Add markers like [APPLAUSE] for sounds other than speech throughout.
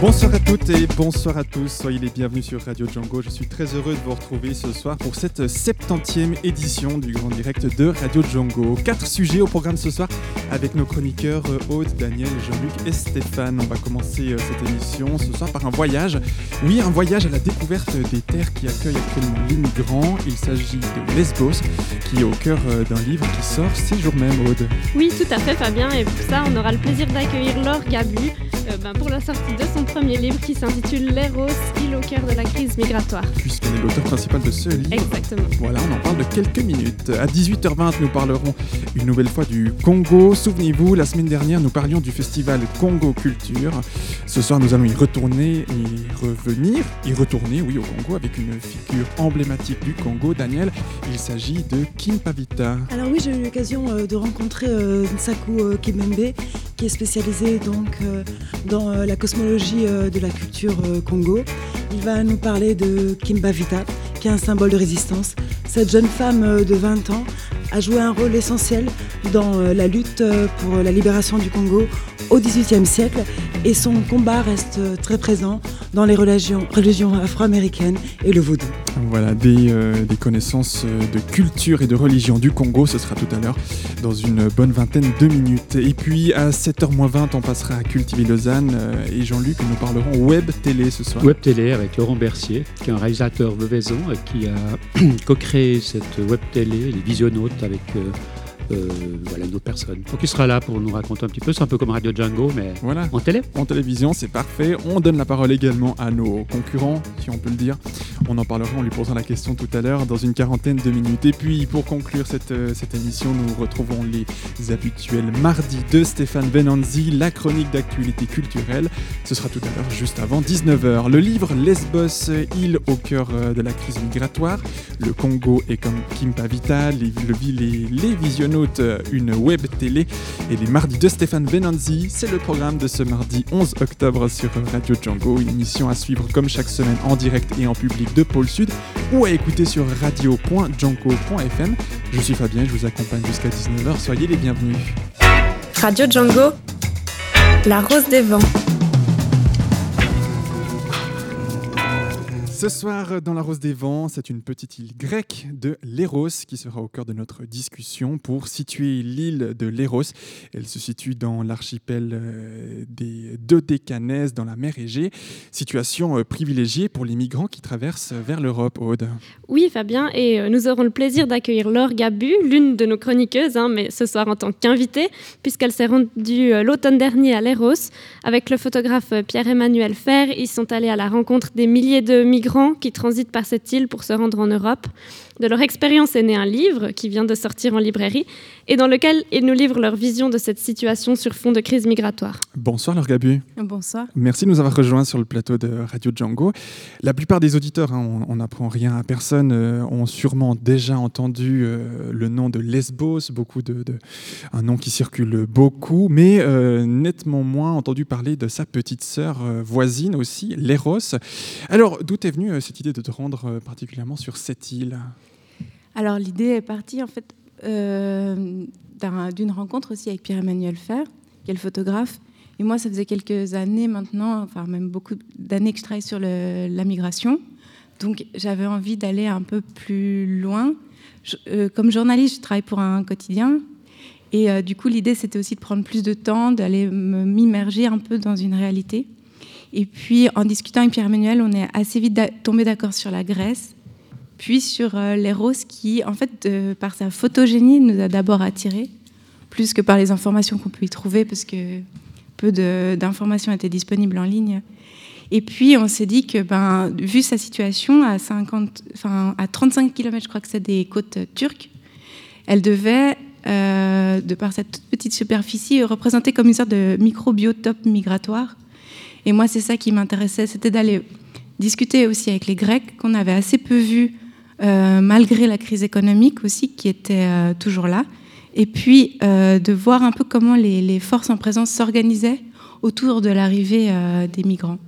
Bonsoir à toutes et bonsoir à tous, soyez les bienvenus sur Radio Django. Je suis très heureux de vous retrouver ce soir pour cette 70e édition du Grand Direct de Radio Django. Quatre sujets au programme ce soir avec nos chroniqueurs euh, Aude, Daniel, Jean-Luc et Stéphane. On va commencer euh, cette émission ce soir par un voyage. Oui, un voyage à la découverte des terres qui accueillent actuellement les migrants. Il s'agit de Lesbos, qui est au cœur euh, d'un livre qui sort ces jours même, Aude. Oui, tout à fait, Fabien. Et pour ça, on aura le plaisir d'accueillir Laure Gabu ben, pour la sortie de son premier livre qui s'intitule L'Eros, île au cœur de la crise migratoire. Puisqu'elle est l'auteur principal de ce livre. Exactement. Voilà, on en parle de quelques minutes. À 18h20, nous parlerons une nouvelle fois du Congo. Souvenez-vous, la semaine dernière, nous parlions du festival Congo Culture. Ce soir, nous allons y retourner, y revenir, y retourner, oui, au Congo, avec une figure emblématique du Congo, Daniel. Il s'agit de Kim Pavita. Alors oui, j'ai eu l'occasion euh, de rencontrer euh, Nsaku euh, Kimembe, qui est spécialisé donc dans la cosmologie euh, de la culture euh, Congo. Il va nous parler de Kimbavita, qui est un symbole de résistance. Cette jeune femme euh, de 20 ans a joué un rôle essentiel dans la lutte pour la libération du Congo au XVIIIe siècle et son combat reste très présent dans les religions, religions afro-américaines et le vaudou. Voilà, des, euh, des connaissances euh, de culture et de religion du Congo. Ce sera tout à l'heure dans une bonne vingtaine de minutes. Et puis à 7h20, on passera à Cultiver Lausanne. euh, et Jean-Luc, nous parlerons web télé ce soir. Web télé avec Laurent Bercier, qui est un réalisateur veuvaison qui a [CLEARS THROAT] co-créé cette web télé, les visionnautes avec euh, euh, voilà, d'autres personnes. Donc il sera là pour nous raconter un petit peu, c'est un peu comme Radio Django, mais Voilà. en télé. En télévision, c'est parfait. On donne la parole également à nos concurrents, si on peut le dire. On en parlera, on lui posera la question tout à l'heure dans une quarantaine de minutes. Et puis, pour conclure cette, euh, cette émission, nous retrouvons les habituels mardis de Stéphane Benanzi, la chronique d'actualité culturelle. Ce sera tout à l'heure, juste avant 19h. Le livre Lesbos, île au cœur euh, de la crise migratoire. Le Congo est comme Kim Pavita, les, le- les, les visionnautes, une web télé. Et les mardis de Stéphane Benanzi, c'est le programme de ce mardi 11 octobre sur Radio Django. Une émission à suivre comme chaque semaine en direct et en public de Pôle Sud ou à écouter sur radio.django.fm. Je suis Fabien, je vous accompagne jusqu'à 19h. Soyez les bienvenus. Radio Django, la rose des vents. Ce soir, dans la Rose des Vents, c'est une petite île grecque de Léros qui sera au cœur de notre discussion pour situer l'île de Léros. Elle se situe dans l'archipel euh, des Dodécanèses, dans la mer Égée. Situation euh, privilégiée pour les migrants qui traversent vers l'Europe, Aude. Oui, Fabien, et euh, nous aurons le plaisir d'accueillir Laure Gabu, l'une de nos chroniqueuses, hein, mais ce soir en tant qu'invitée, puisqu'elle s'est rendue euh, l'automne dernier à Léros. Avec le photographe euh, Pierre-Emmanuel Fer, ils sont allés à la rencontre des milliers de migrants qui transitent par cette île pour se rendre en Europe. De leur expérience est né un livre qui vient de sortir en librairie et dans lequel ils nous livrent leur vision de cette situation sur fond de crise migratoire. Bonsoir, Laure Gabu. Bonsoir. Merci de nous avoir rejoints sur le plateau de Radio Django. La plupart des auditeurs, hein, on n'apprend rien à personne, euh, ont sûrement déjà entendu euh, le nom de Lesbos, beaucoup de, de- un nom qui circule beaucoup, mais euh, nettement moins entendu parler de sa petite sœur euh, voisine aussi, Léros. Alors, d'où est venue euh, cette idée de te rendre euh, particulièrement sur cette île? Alors l'idée est partie en fait euh, d'un- d'une rencontre aussi avec Pierre-Emmanuel Fer, qui est le photographe. Et moi, ça faisait quelques années maintenant, enfin même beaucoup d'années que je travaille sur la migration. Donc j'avais envie d'aller un peu plus loin. Euh, comme journaliste, je travaille pour un quotidien. Et euh, du coup, l'idée, c'était aussi de prendre plus de temps, d'aller me- m'immerger un peu dans une réalité. Et puis, en discutant avec Pierre-Emmanuel, on est assez vite tombé d'accord sur la Grèce, puis sur euh, l'Eros qui, en fait, par sa photogénie, nous a d'abord attirés, plus que par les informations qu'on peut y trouver, parce que peu d'informations étaient disponibles en ligne. Et puis, on s'est dit que, ben, vu sa situation à, 50, enfin, à 35 km, je crois que c'est des côtes turques, elle devait, euh, de par cette toute petite superficie, représenter comme une sorte de microbiotope migratoire. Et moi, c'est ça qui m'intéressait, c'était d'aller discuter aussi avec les Grecs, qu'on avait assez peu vus malgré la crise économique aussi qui était euh, toujours là. Et puis euh, de voir un peu comment les, les forces en présence s'organisaient autour de l'arrivée euh, des migrants.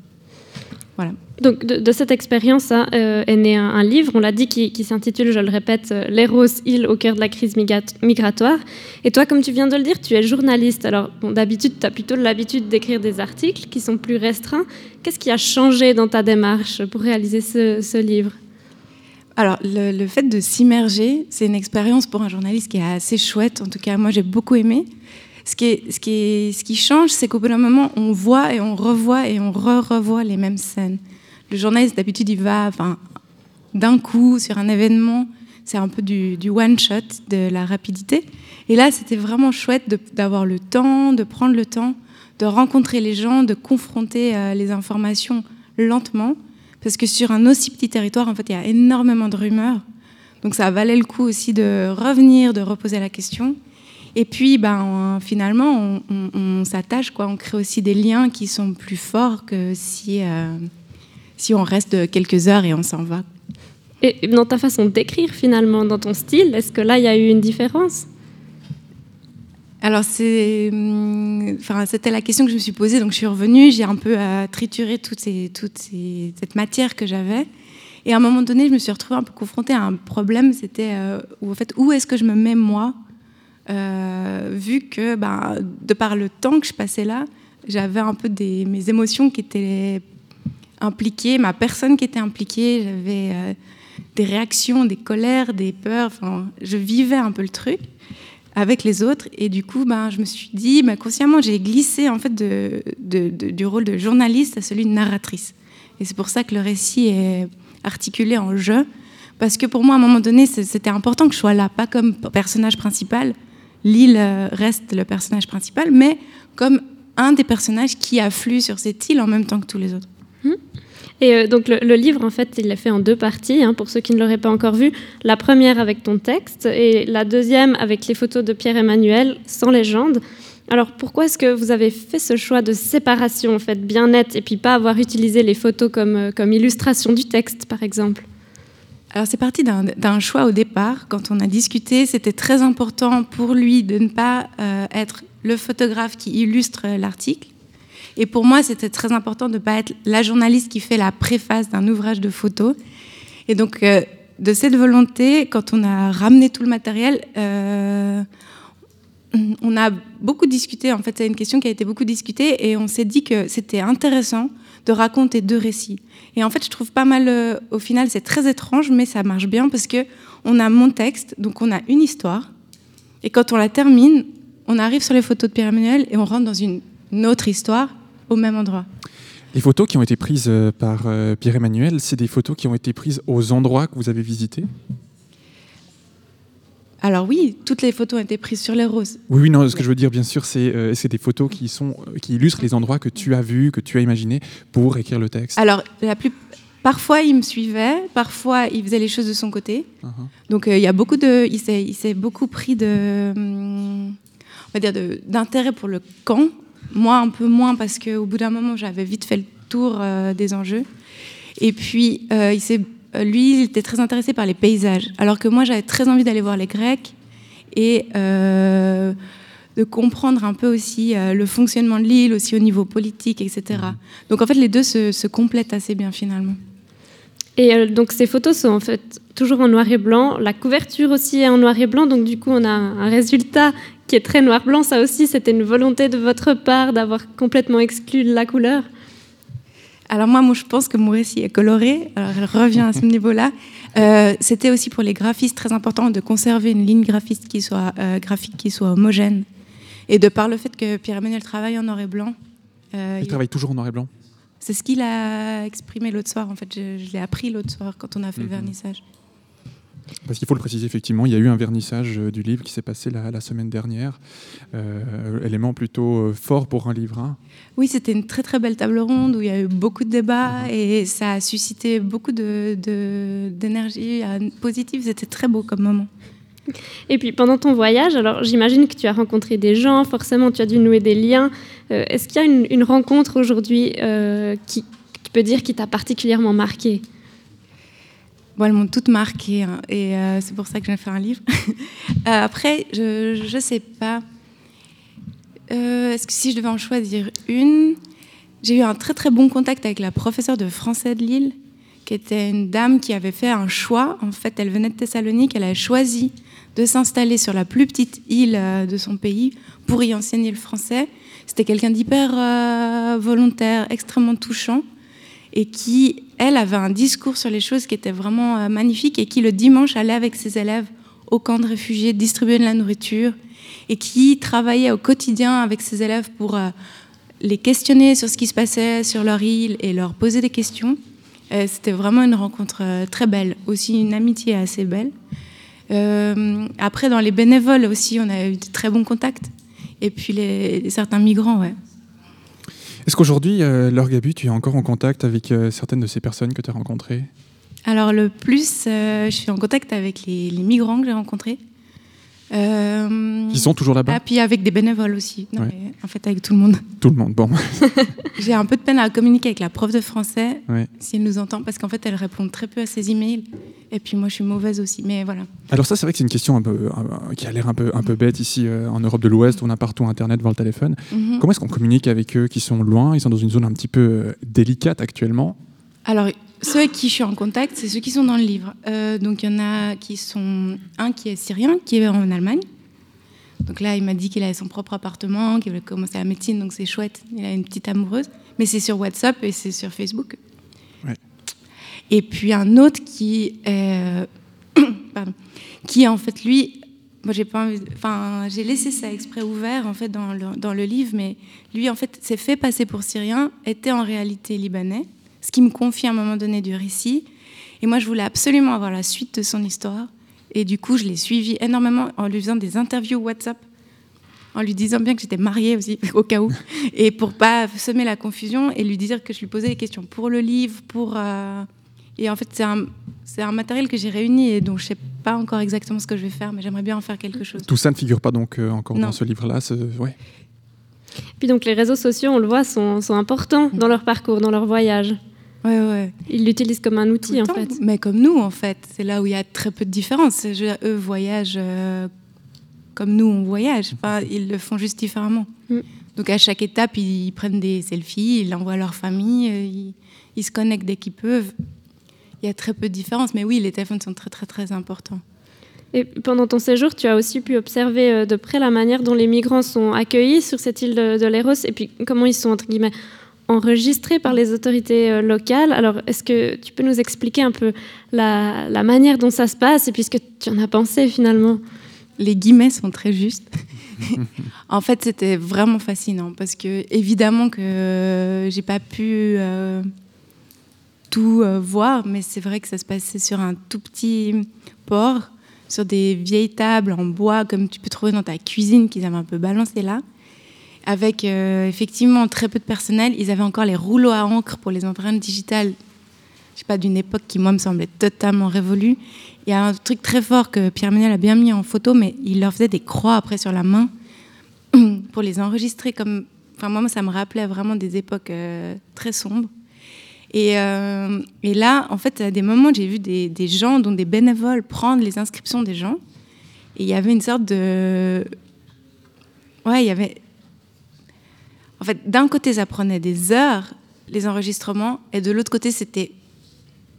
Voilà. Donc de, cette expérience hein, euh, est né un, livre, on l'a dit, qui, s'intitule, je le répète, euh, L'Eros île au cœur de la crise migra- migratoire. Et toi, comme tu viens de le dire, tu es journaliste. Alors bon, d'habitude, tu as plutôt l'habitude d'écrire des articles qui sont plus restreints. Qu'est-ce qui a changé dans ta démarche pour réaliser ce livre? Alors, le, fait de s'immerger, c'est une expérience pour un journaliste qui est assez chouette. En tout cas, moi, j'ai beaucoup aimé. Ce qui, change, c'est qu'au bout d'un moment, on voit et on revoit et on re-revoit les mêmes scènes. Le journaliste, d'habitude, il va enfin, d'un coup sur un événement. C'est un peu du, one-shot, de la rapidité. Et là, c'était vraiment chouette d'avoir le temps, de prendre le temps, de rencontrer les gens, de confronter euh, les informations lentement. Parce que sur un aussi petit territoire, en fait, il y a énormément de rumeurs. Donc ça valait le coup aussi de revenir, de reposer la question. Et puis, ben, finalement, on s'attache, quoi. On crée aussi des liens qui sont plus forts que si, euh, si on reste quelques heures et on s'en va. Et dans ta façon d'écrire, finalement, dans ton style, est-ce que là, il y a eu une différence? Alors, hum, c'était la question que je me suis posée. Donc, je suis revenue, j'ai un peu euh, trituré toute, toute cette matière que j'avais. Et à un moment donné, je me suis retrouvée un peu confrontée à un problème. C'était euh, où, est-ce que je me mets moi Euh, Vu que, ben, de par le temps que je passais là, j'avais un peu mes émotions qui étaient impliquées, ma personne qui était impliquée. J'avais des réactions, des colères, des peurs. Je vivais un peu le truc avec les autres. Et du coup, ben, je me suis dit, ben, consciemment, j'ai glissé en fait du rôle de journaliste à celui de narratrice. Et c'est pour ça que le récit est articulé en jeu. Parce que pour moi, à un moment donné, c'était important que je sois là, pas comme personnage principal. L'île euh, reste le personnage principal, mais comme un des personnages qui afflue sur cette île en même temps que tous les autres. Et euh, donc le, livre, en fait, il est fait en deux parties, hein, pour ceux qui ne l'auraient pas encore vu. La première avec ton texte et la deuxième avec les photos de Pierre-Emmanuel, sans légende. Alors pourquoi est-ce que vous avez fait ce choix de séparation, en fait, bien net, et puis pas avoir utilisé les photos comme, euh, illustration du texte, par exemple? Alors c'est parti d'un choix au départ. Quand on a discuté, c'était très important pour lui de ne pas euh, être le photographe qui illustre l'article. Et pour moi, c'était très important de ne pas être la journaliste qui fait la préface d'un ouvrage de photos. Et donc, euh, de cette volonté, quand on a ramené tout le matériel, euh, on a beaucoup discuté. En fait, c'est une question qui a été beaucoup discutée et on s'est dit que c'était intéressant de raconter deux récits. Et en fait, je trouve pas mal. euh, au final, c'est très étrange, mais ça marche bien parce que on a mon texte, donc on a une histoire. Et quand on la termine, on arrive sur les photos de Pierre-Emmanuel et on rentre dans une autre histoire au même endroit. Les photos qui ont été prises euh, par euh, Pierre-Emmanuel, c'est des photos qui ont été prises aux endroits que vous avez visités? Alors oui, toutes les photos ont été prises sur les roses. Oui, oui, non, ce que je veux dire, bien sûr, c'est euh, c'est des photos qui, sont, euh, qui illustrent les endroits que tu as vus, que tu as imaginés pour écrire le texte. Alors, la plus... parfois, il me suivait, parfois, il faisait les choses de son côté. Uh-huh. Donc, euh, il y a beaucoup de... Il s'est beaucoup pris de... hum, On va dire d'intérêt pour le camp. Moi, un peu moins, parce qu'au bout d'un moment, j'avais vite fait le tour euh, des enjeux. Et puis, euh, il s'est... euh, Lui, il était très intéressé par les paysages, alors que moi, j'avais très envie d'aller voir les Grecs et euh, de comprendre un peu aussi euh, le fonctionnement de l'île, aussi au niveau politique, etc. Donc, en fait, les deux se, se complètent assez bien, finalement. Et euh, donc ces photos sont en fait toujours en noir et blanc. La couverture aussi est en noir et blanc, donc du coup on a un résultat qui est très noir-blanc. Ça aussi, c'était une volonté de votre part d'avoir complètement exclu la couleur. Alors moi, moi, je pense que mon récit est coloré. Alors elle revient à ce [LAUGHS] niveau-là. Euh, C'était aussi pour les graphistes très important de conserver une ligne graphiste qui soit euh, graphique qui soit homogène. Et de par le fait que Pierre-Emmanuel travaille en noir et blanc, euh, Il il- travaille toujours en noir et blanc. c'est ce qu'il a exprimé l'autre soir. En fait, je, je l'ai appris l'autre soir quand on a fait le Mhm. vernissage. Parce qu'il faut le préciser, effectivement, il y a eu un vernissage euh, du livre qui s'est passé la, la semaine dernière. Euh, élément plutôt euh, fort pour un livre. hein. Oui, c'était une très très belle table ronde où il y a eu beaucoup de débats et ça a suscité beaucoup de- de- d'énergie euh, positive. C'était très beau comme moment. Et puis pendant ton voyage, alors j'imagine que tu as rencontré des gens, forcément tu as dû nouer des liens. Euh, Est-ce qu'il y a une, une rencontre aujourd'hui euh, qui, tu peux dire qui t'a particulièrement marqué? Bon, elles m'ont toutes marquées hein, et euh, c'est pour ça que j'ai fait un livre. [LAUGHS] Euh, après, je ne sais pas. Euh, Est-ce que si je devais en choisir une, j'ai eu un très très bon contact avec la professeure de français de Lille, qui était une dame qui avait fait un choix. En fait, elle venait de Thessalonique, elle avait choisi de s'installer sur la plus petite île euh, de son pays pour y enseigner le français. C'était quelqu'un d'hyper euh, volontaire, extrêmement touchant, et qui, elle, avait un discours sur les choses qui était vraiment euh, magnifique, et qui le dimanche allait avec ses élèves au camp de réfugiés distribuer de la nourriture, et qui travaillait au quotidien avec ses élèves pour euh, les questionner sur ce qui se passait sur leur île et leur poser des questions. Euh, C'était vraiment une rencontre très belle, aussi une amitié assez belle. Après, dans les bénévoles aussi, on a eu de très bons contacts. Et puis les, certains migrants, ouais. Est-ce qu'aujourd'hui, euh, Laure Gabu, tu es encore en contact avec euh, certaines de ces personnes que tu as rencontrées? Alors le plus, euh, je suis en contact avec les, les migrants que j'ai rencontrés. Euh, Qui sont toujours là-bas Ah, puis avec des bénévoles aussi. Non, Ouais. mais en fait, avec tout le monde. [LAUGHS] Tout le monde. Bon, [LAUGHS] J'ai un peu de peine à communiquer avec la prof de français, Ouais. si elle nous entend, parce qu'en fait, elle répond très peu à ses emails. Et puis moi, je suis mauvaise aussi. Mais voilà. Alors ça, c'est vrai que c'est une question un peu, un- qui a l'air un peu, un peu bête ici euh, en Europe de l'Ouest. On a partout Internet, voir le téléphone. Mhm. Comment est-ce qu'on communique avec eux qui sont loin? Ils sont dans une zone un petit peu euh, délicate actuellement? Alors, ceux avec qui je suis en contact, c'est ceux qui sont dans le livre. Euh, donc, il y en a qui sont. Un qui est syrien, qui est en Allemagne. Donc là, il m'a dit qu'il avait son propre appartement, qu'il voulait commencer la médecine, donc c'est chouette. Il a une petite amoureuse. Mais c'est sur WhatsApp et c'est sur Facebook. Ouais. Et puis un autre qui est. [COUGHS] Pardon. Qui, en fait, lui. Moi, j'ai pas envie de- Enfin, j'ai laissé ça exprès ouvert, en fait, dans le, dans le livre, mais lui, en fait, s'est fait passer pour syrien, était en réalité libanais, ce qui me confie à un moment donné du récit. Et moi, je voulais absolument avoir la suite de son histoire. Et du coup, je l'ai suivi énormément en lui faisant des interviews WhatsApp, en lui disant bien que j'étais mariée aussi, [LAUGHS] au cas où, et pour pas semer la confusion et lui dire que je lui posais des questions pour le livre, pour. euh, Et en fait, c'est un, c'est un matériel que j'ai réuni et dont je sais pas encore exactement ce que je vais faire, mais j'aimerais bien en faire quelque chose. Tout ça ne figure pas donc euh, encore Non. dans ce livre-là. ce- Ouais. Puis donc les réseaux sociaux, on le voit, sont, sont importants dans leur parcours, dans leur voyage. Ouais, ouais. Ils l'utilisent comme un outil en temps. fait. Mais comme nous, en fait. C'est là où il y a très peu de différence. Dire, eux voyagent euh, comme nous, on voyage. Enfin, ils le font juste différemment. Mm. Donc à chaque étape, ils prennent des selfies, ils l'envoient à leur famille, euh, ils, ils se connectent dès qu'ils peuvent. Il y a très peu de différence. Mais oui, les téléphones sont très, très, très importants. Et pendant ton séjour, tu as aussi pu observer euh, de près la manière dont les migrants sont accueillis sur cette île de, de Léros et puis comment ils sont, entre guillemets, enregistrés par les autorités euh, locales. Alors, est-ce que tu peux nous expliquer un peu la, manière dont ça se passe et puis ce que tu en as pensé finalement? Les guillemets sont très justes. [LAUGHS] en fait, c'était vraiment fascinant parce que évidemment que euh, j'ai pas pu euh, tout voir, mais c'est vrai que ça se passait sur un tout petit port, sur des vieilles tables en bois comme tu peux trouver dans ta cuisine qu'ils avaient un peu balancé là, avec euh, effectivement très peu de personnel. Ils avaient encore les rouleaux à encre pour les empreintes digitales. Je sais pas d'une époque qui moi me semblait totalement révolue. Il y a un truc très fort que Pierre Ménel a bien mis en photo, mais il leur faisait des croix après sur la main [CLEARS THROAT] pour les enregistrer comme. Enfin, moi, ça me rappelait vraiment des époques euh, très sombres. Et, euh, et là, en fait, à des moments, j'ai vu des, des gens, dont des bénévoles, prendre les inscriptions des gens. Et il y avait une sorte de. Ouais, il y avait. En fait, d'un côté, ça prenait des heures, les enregistrements, et de l'autre côté, c'était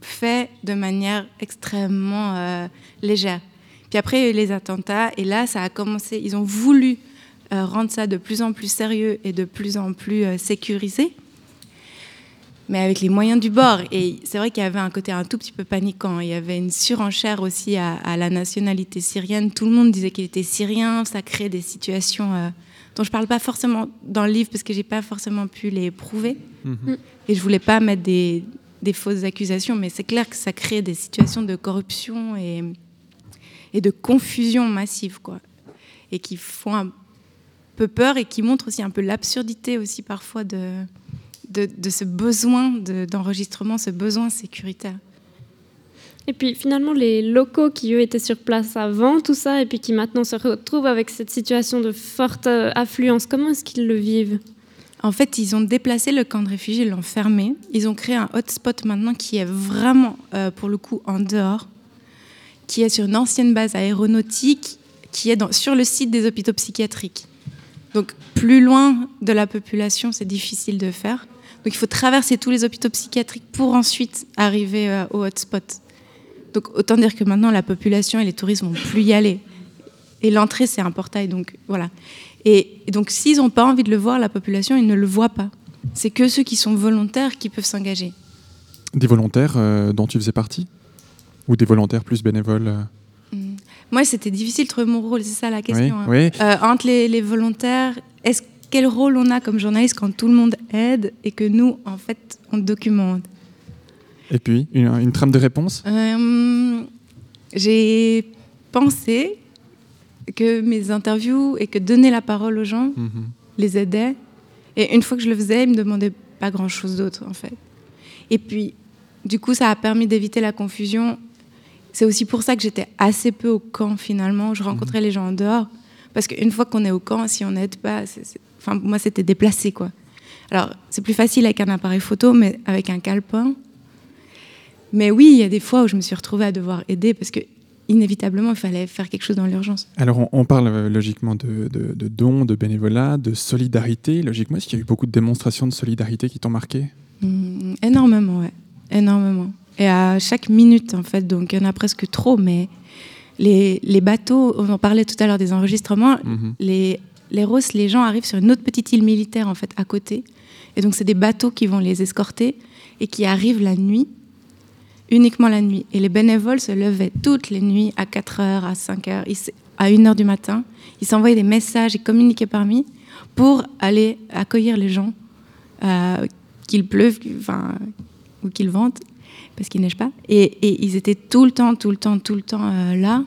fait de manière extrêmement euh, légère. Puis après, il y a eu les attentats, et là, ça a commencé. Ils ont voulu euh, rendre ça de plus en plus sérieux et de plus en plus euh, sécurisé, mais avec les moyens du bord. Et c'est vrai qu'il y avait un côté un tout petit peu paniquant. Il y avait une surenchère aussi à, à la nationalité syrienne. Tout le monde disait qu'il était syrien. Ça crée des situations dont je parle pas forcément dans le livre parce que j'ai pas forcément pu les prouver. Mhm. Et je voulais pas mettre des, des fausses accusations, mais c'est clair que ça crée des situations de corruption et, et de confusion massive, quoi. Et qui font un peu peur et qui montrent aussi un peu l'absurdité aussi parfois de, de, de ce besoin de- d'enregistrement, ce besoin sécuritaire. Et puis finalement, les locaux qui, eux, étaient sur place avant tout ça et puis qui maintenant se retrouvent avec cette situation de forte euh, affluence, comment est-ce qu'ils le vivent? En fait, ils ont déplacé le camp de réfugiés, ils l'ont fermé. Ils ont créé un hotspot maintenant qui est vraiment, euh, pour le coup, en dehors, qui est sur une ancienne base aéronautique, qui est sur le site des hôpitaux psychiatriques. Donc, plus loin de la population, c'est difficile de faire. Donc, il faut traverser tous les hôpitaux psychiatriques pour ensuite arriver euh, au hotspot. Donc, autant dire que maintenant, la population et les touristes vont plus y aller. Et l'entrée, c'est un portail. Donc, voilà. Et, et donc, s'ils n'ont pas envie de le voir, la population, ils ne le voient pas. C'est que ceux qui sont volontaires qui peuvent s'engager. Des volontaires euh, dont tu faisais partie? Ou des volontaires plus bénévoles euh? Mm. Moi, c'était difficile de trouver mon rôle, c'est ça la question. hein. Oui, Euh, entre les, les volontaires, est-ce quel rôle on a comme journaliste quand tout le monde aide et que nous, en fait, on documente? Et puis, une, une trame de réponse? Euh, J'ai pensé que mes interviews et que donner la parole aux gens Mhm. les aidait. Et une fois que je le faisais, ils me demandaient pas grand-chose d'autre, en fait. Et puis, du coup, ça a permis d'éviter la confusion. C'est aussi pour ça que j'étais assez peu au camp, finalement. Je rencontrais les gens en dehors. Parce qu'une fois qu'on est au camp, si on n'aide pas, c'est- c'est- enfin, moi, c'était déplacé, quoi. Alors, c'est plus facile avec un appareil photo, mais avec un calepin. Mais oui, il y a des fois où je me suis retrouvée à devoir aider parce que, inévitablement, il fallait faire quelque chose dans l'urgence. Alors, on, on parle euh, logiquement de, de- de dons, de bénévolat, de solidarité. Logiquement, est-ce qu'il y a eu beaucoup de démonstrations de solidarité qui t'ont marqué? Mm, énormément, ouais. Énormément. Et à chaque minute, en fait, donc il y en a presque trop, mais les, les bateaux, on en parlait tout à l'heure des enregistrements, Mhm. les, les Rosses, les gens arrivent sur une autre petite île militaire, en fait, à côté. Et donc, c'est des bateaux qui vont les escorter et qui arrivent la nuit, uniquement la nuit. Et les bénévoles se levaient toutes les nuits à 4 heures, à 5 heures, ils s- à 1 heure du matin. Ils s'envoyaient des messages et communiquaient parmi pour aller accueillir les gens, euh, qu'il pleuve, enfin, ou qu'il vente, parce qu'il neige pas. Et, et ils étaient tout le temps, tout le temps, tout le temps euh, là.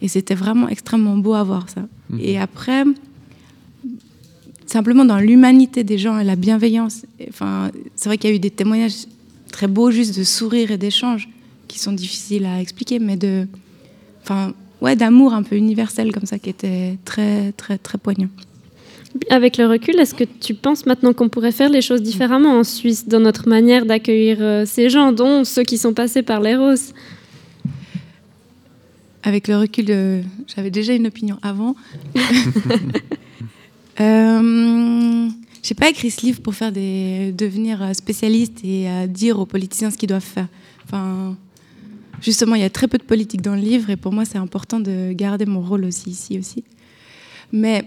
Et c'était vraiment extrêmement beau à voir ça. Mhm. Et après, simplement dans l'humanité des gens et la bienveillance. Enfin, c'est vrai qu'il y a eu des témoignages très beaux, juste de sourire et d'échanges, qui sont difficiles à expliquer, mais de, enfin, ouais, d'amour un peu universel comme ça, qui était très, très, très poignant. Avec le recul, est-ce que tu penses maintenant qu'on pourrait faire les choses différemment en Suisse dans notre manière d'accueillir euh, ces gens, dont ceux qui sont passés par les roses Avec le recul, euh, j'avais déjà une opinion avant. [LAUGHS] euh, j'ai pas écrit ce livre pour devenir euh, spécialiste et euh, dire aux politiciens ce qu'ils doivent faire. Enfin, justement, il y a très peu de politique dans le livre et pour moi, c'est important de garder mon rôle aussi ici aussi. Mais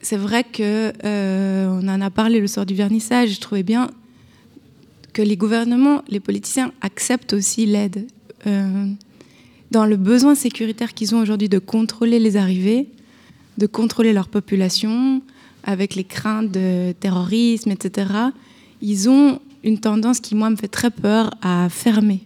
c'est vrai que euh, on en a parlé le soir du vernissage. Je trouvais bien que les gouvernements, les politiciens acceptent aussi l'aide. Euh, dans le besoin sécuritaire qu'ils ont aujourd'hui de contrôler les arrivées, de contrôler leur population, avec les craintes de terrorisme, etc., ils ont une tendance qui, moi, me fait très peur à fermer.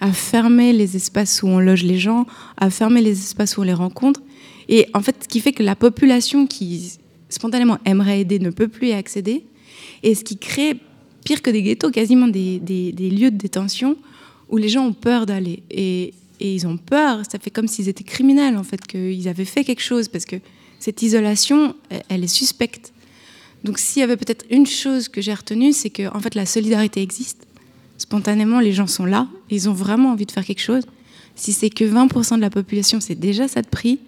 À fermer les espaces où on loge les gens, à fermer les espaces où on les rencontre. Et en fait, ce qui fait que la population qui spontanément aimerait aider ne peut plus y accéder. Et ce qui crée, pire que des ghettos, quasiment des, lieux de détention où les gens ont peur d'aller. Et, et ils ont peur, ça fait comme s'ils étaient criminels, en fait, qu'ils avaient fait quelque chose, parce que cette isolation, elle- est suspecte. Donc s'il y avait peut-être une chose que j'ai retenue, c'est que en fait, la solidarité existe. Spontanément, les gens sont là, ils ont vraiment envie de faire quelque chose. Si c'est que 20% de la population, c'est déjà ça de prix,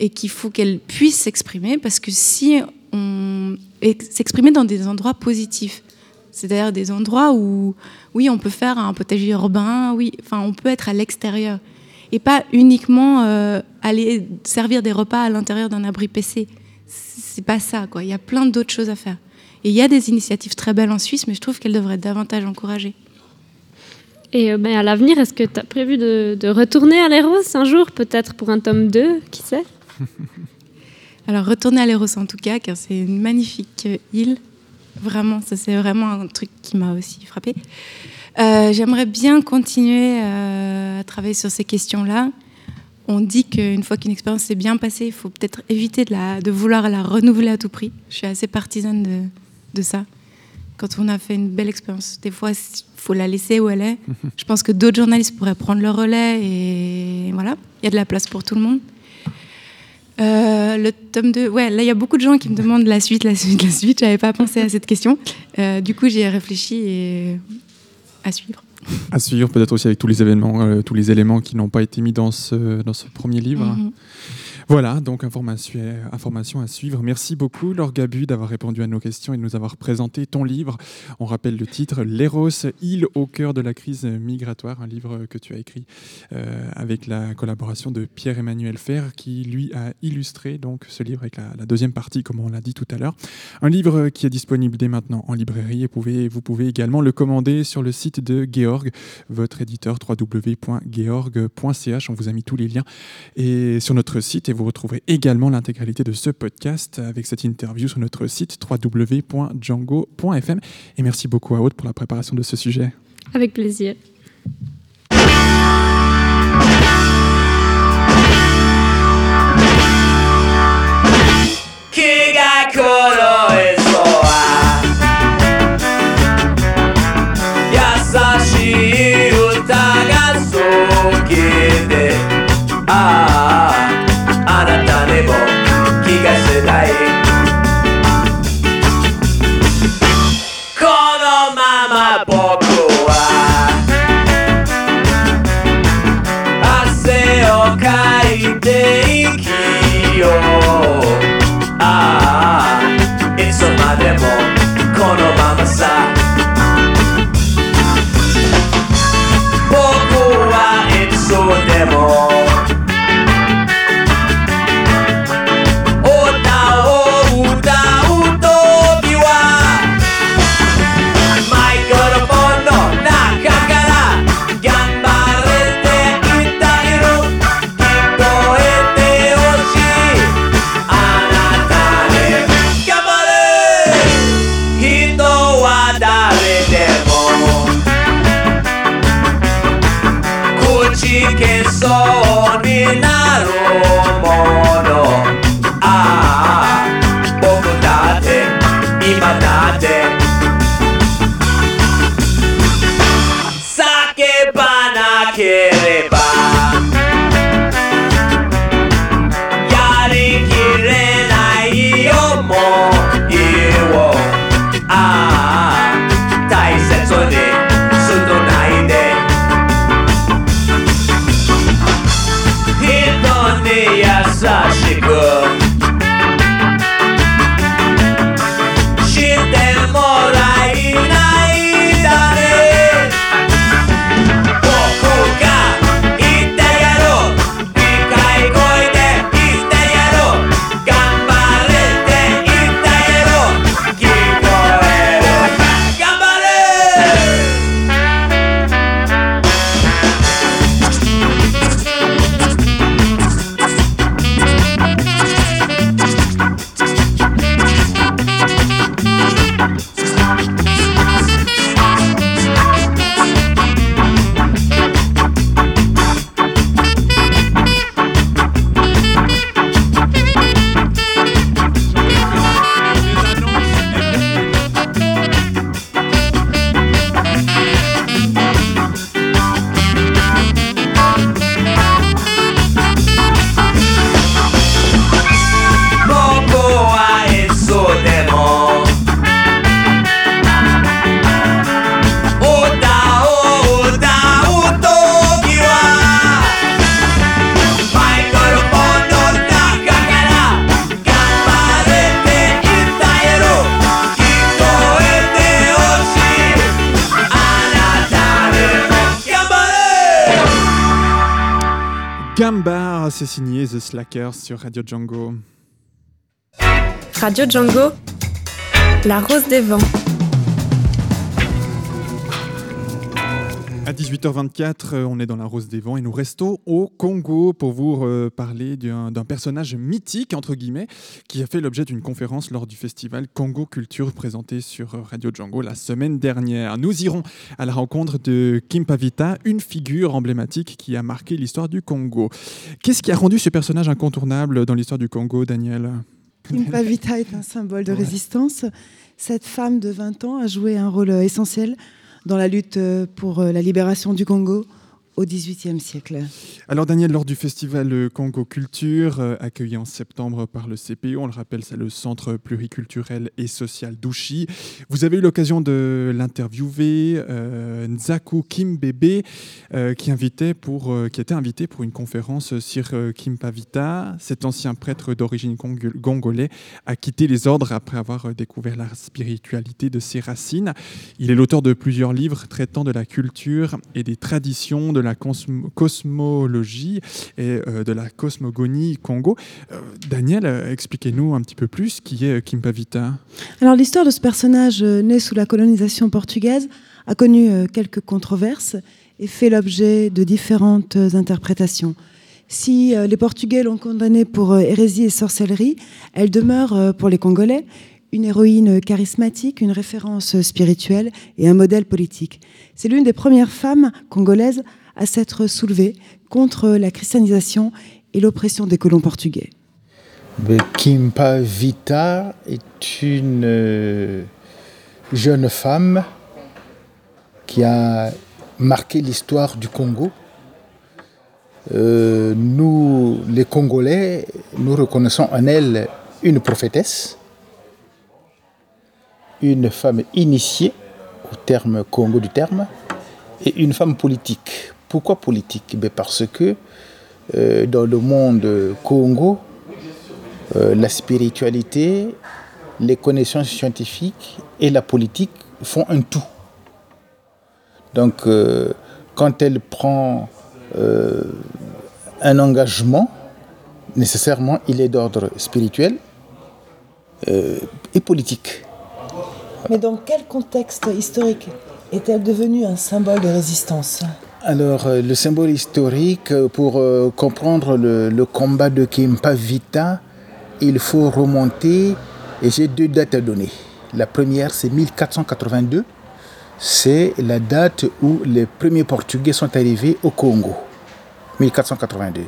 et qu'il faut qu'elle puisse s'exprimer, parce que si on... s'exprimer dans des endroits positifs, c'est-à-dire des endroits où, oui, on peut faire un potager urbain, oui, enfin, on peut être à l'extérieur. Et pas uniquement euh, aller servir des repas à l'intérieur d'un abri PC. C'est pas ça, quoi. Il y a plein d'autres choses à faire. Et il y a des initiatives très belles en Suisse, mais je trouve qu'elles devraient être davantage encouragées. Et euh, ben, à l'avenir, est-ce que tu as prévu de, de retourner à l'Eros un jour, peut-être pour un tome 2, qui sait? [LAUGHS] Alors, retourner à l'Eros en tout cas, car c'est une magnifique euh, île. Vraiment, ça c'est vraiment un truc qui m'a aussi frappé. J'aimerais bien continuer euh, à travailler sur ces questions-là. On dit qu'une fois qu'une expérience s'est bien passée, il faut peut-être éviter de, la, de vouloir la renouveler à tout prix. Je suis assez partisane de, de ça. Quand on a fait une belle expérience, des fois, il faut la laisser où elle est. [LAUGHS] Je pense que d'autres journalistes pourraient prendre le relais et voilà, il y a de la place pour tout le monde. Euh, le tome 2, ouais, là il y a beaucoup de gens qui me demandent la suite, la suite, la suite. J'avais pas pensé à cette question. Euh, du coup, j'y ai réfléchi et à suivre. À suivre, peut-être aussi avec tous les événements, euh, tous les éléments qui n'ont pas été mis dans ce, dans ce premier livre. Mhm. Voilà, donc information, à suivre. Merci beaucoup, Laure Gabu, d'avoir répondu à nos questions et de nous avoir présenté ton livre. On rappelle le titre L'Eros, île au cœur de la crise migratoire, un livre que tu as écrit euh, avec la collaboration de Pierre-Emmanuel Fer, qui lui a illustré donc ce livre avec la, la deuxième partie, comme on l'a dit tout à l'heure. Un livre qui est disponible dès maintenant en librairie et vous pouvez, également le commander sur le site de Georg, votre éditeur www.georg.ch. On vous a mis tous les liens et sur notre site vous retrouverez également l'intégralité de ce podcast avec cette interview sur notre site www.django.fm. Et merci beaucoup à Aude pour la préparation de ce sujet. Avec plaisir. Slackers sur Radio Django. Radio Django, la rose des vents. 18h24, euh, on est dans la Rose des Vents et nous restons au Congo pour vous euh, parler d'un personnage mythique, entre guillemets, qui a fait l'objet d'une conférence lors du festival Congo Culture présenté sur euh, Radio Django la semaine dernière. Nous irons à la rencontre de Kim Pavita, une figure emblématique qui a marqué l'histoire du Congo. Qu'est-ce qui a rendu ce personnage incontournable dans l'histoire du Congo, Daniel? Kim Pavita est un symbole de résistance. Cette femme de 20 ans a joué un rôle essentiel dans la lutte euh, pour euh, la libération du Congo au XVIIIe siècle. Alors Daniel, lors du festival Congo Culture, euh, accueilli en septembre par le CPO, on le rappelle, c'est le Centre pluriculturel et social d'Ouchy, vous avez eu l'occasion de l'interviewer, euh, Nzaku Kimbebe, euh, qui, invitait pour, euh, qui était invité pour une conférence sur Kimpavita. Cet ancien prêtre d'origine congo- congolais a quitté les ordres après avoir découvert la spiritualité de ses racines. Il est l'auteur de plusieurs livres traitant de la culture et des traditions de la cosmo- cosmologie et euh, de la cosmogonie Congo. Euh, Daniel, euh, expliquez-nous un petit peu plus qui est Kimpavita. Alors l'histoire de ce personnage né sous la colonisation portugaise a connu quelques controverses et fait l'objet de différentes interprétations. Si les Portugais l'ont condamnée pour hérésie et sorcellerie, elle demeure pour les Congolais une héroïne charismatique, une référence spirituelle et un modèle politique. C'est l'une des premières femmes congolaises à s'être soulevée contre la christianisation et l'oppression des colons portugais. Kimpa Vita est une euh, jeune femme qui a marqué l'histoire du Congo. Euh, nous, les Congolais, nous reconnaissons en elle une prophétesse, une femme initiée au terme Congo du terme, et une femme politique. Pourquoi politique? Ben Parce que euh, dans le monde Congo, euh, la spiritualité, les connaissances scientifiques et la politique font un tout. Donc, euh, quand elle prend un engagement, nécessairement, il est d'ordre spirituel et politique. Mais dans quel contexte historique est-elle devenue un symbole de résistance? Alors, euh, le symbole historique, euh, pour euh, comprendre le, combat de Kimpa Vita, il faut remonter, et j'ai deux dates à donner. La première, c'est 1482. C'est la date où les premiers Portugais sont arrivés au Congo. 1482.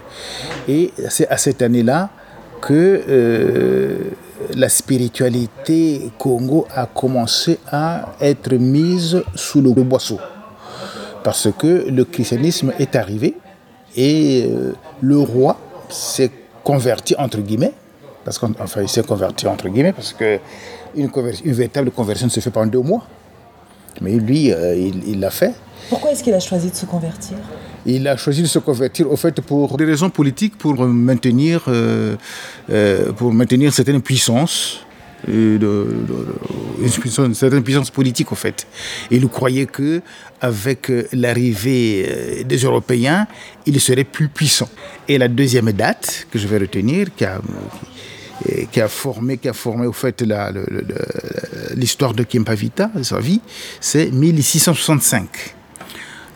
Et c'est à cette année-là que la spiritualité Congo a commencé à être mise sous le boisseau. Parce que le christianisme est arrivé et euh, le roi s'est converti entre guillemets, parce qu'enfin il s'est converti entre guillemets, parce que une, véritable conversion ne se fait pas en deux mois. Mais lui, euh, il l'a fait. Pourquoi est-ce qu'il a choisi de se convertir? Il a choisi de se convertir au fait pour des raisons politiques, pour maintenir, euh, pour maintenir certaines puissances, de- de- de- une, certaine puissance politique au fait. Il croyait que avec euh, l'arrivée euh, des Européens, il serait plus puissant. Et la deuxième date que je vais retenir, qui a, a formé, qui a formé au fait le- le- le- l'histoire de Kimpavita, sa vie, c'est 1665.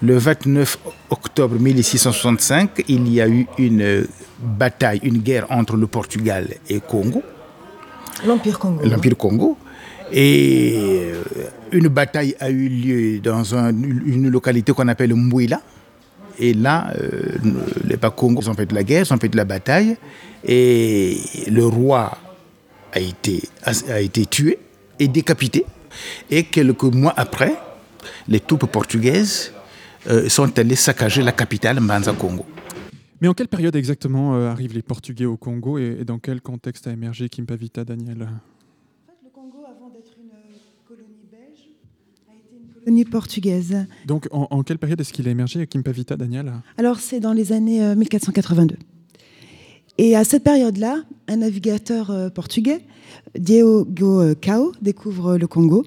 Le 29 octobre 1665, il y a eu une bataille, une guerre entre le Portugal et Congo, L'Empire Congo. l'Empire Congo. Et euh, une bataille a eu lieu dans un- une localité qu'on appelle Mbouila. Et là, euh, les Congo ont fait de la guerre, ont fait de la bataille. Et le roi a été, a été tué et décapité. Et quelques mois après, les troupes portugaises euh, sont allées saccager la capitale, Mbanza Congo. Mais en quelle période exactement euh, arrivent les Portugais au Congo et, dans quel contexte a émergé Kimpavita, Daniel? Le Congo, avant d'être une colonie belge, a été une colonie portugaise. Donc en, en quelle période est-ce qu'il a émergé, Kimpavita, Daniel? Alors, c'est dans les années euh, 1482. Et à cette période-là, un navigateur euh, portugais, Diogo euh, Cao, découvre le Congo.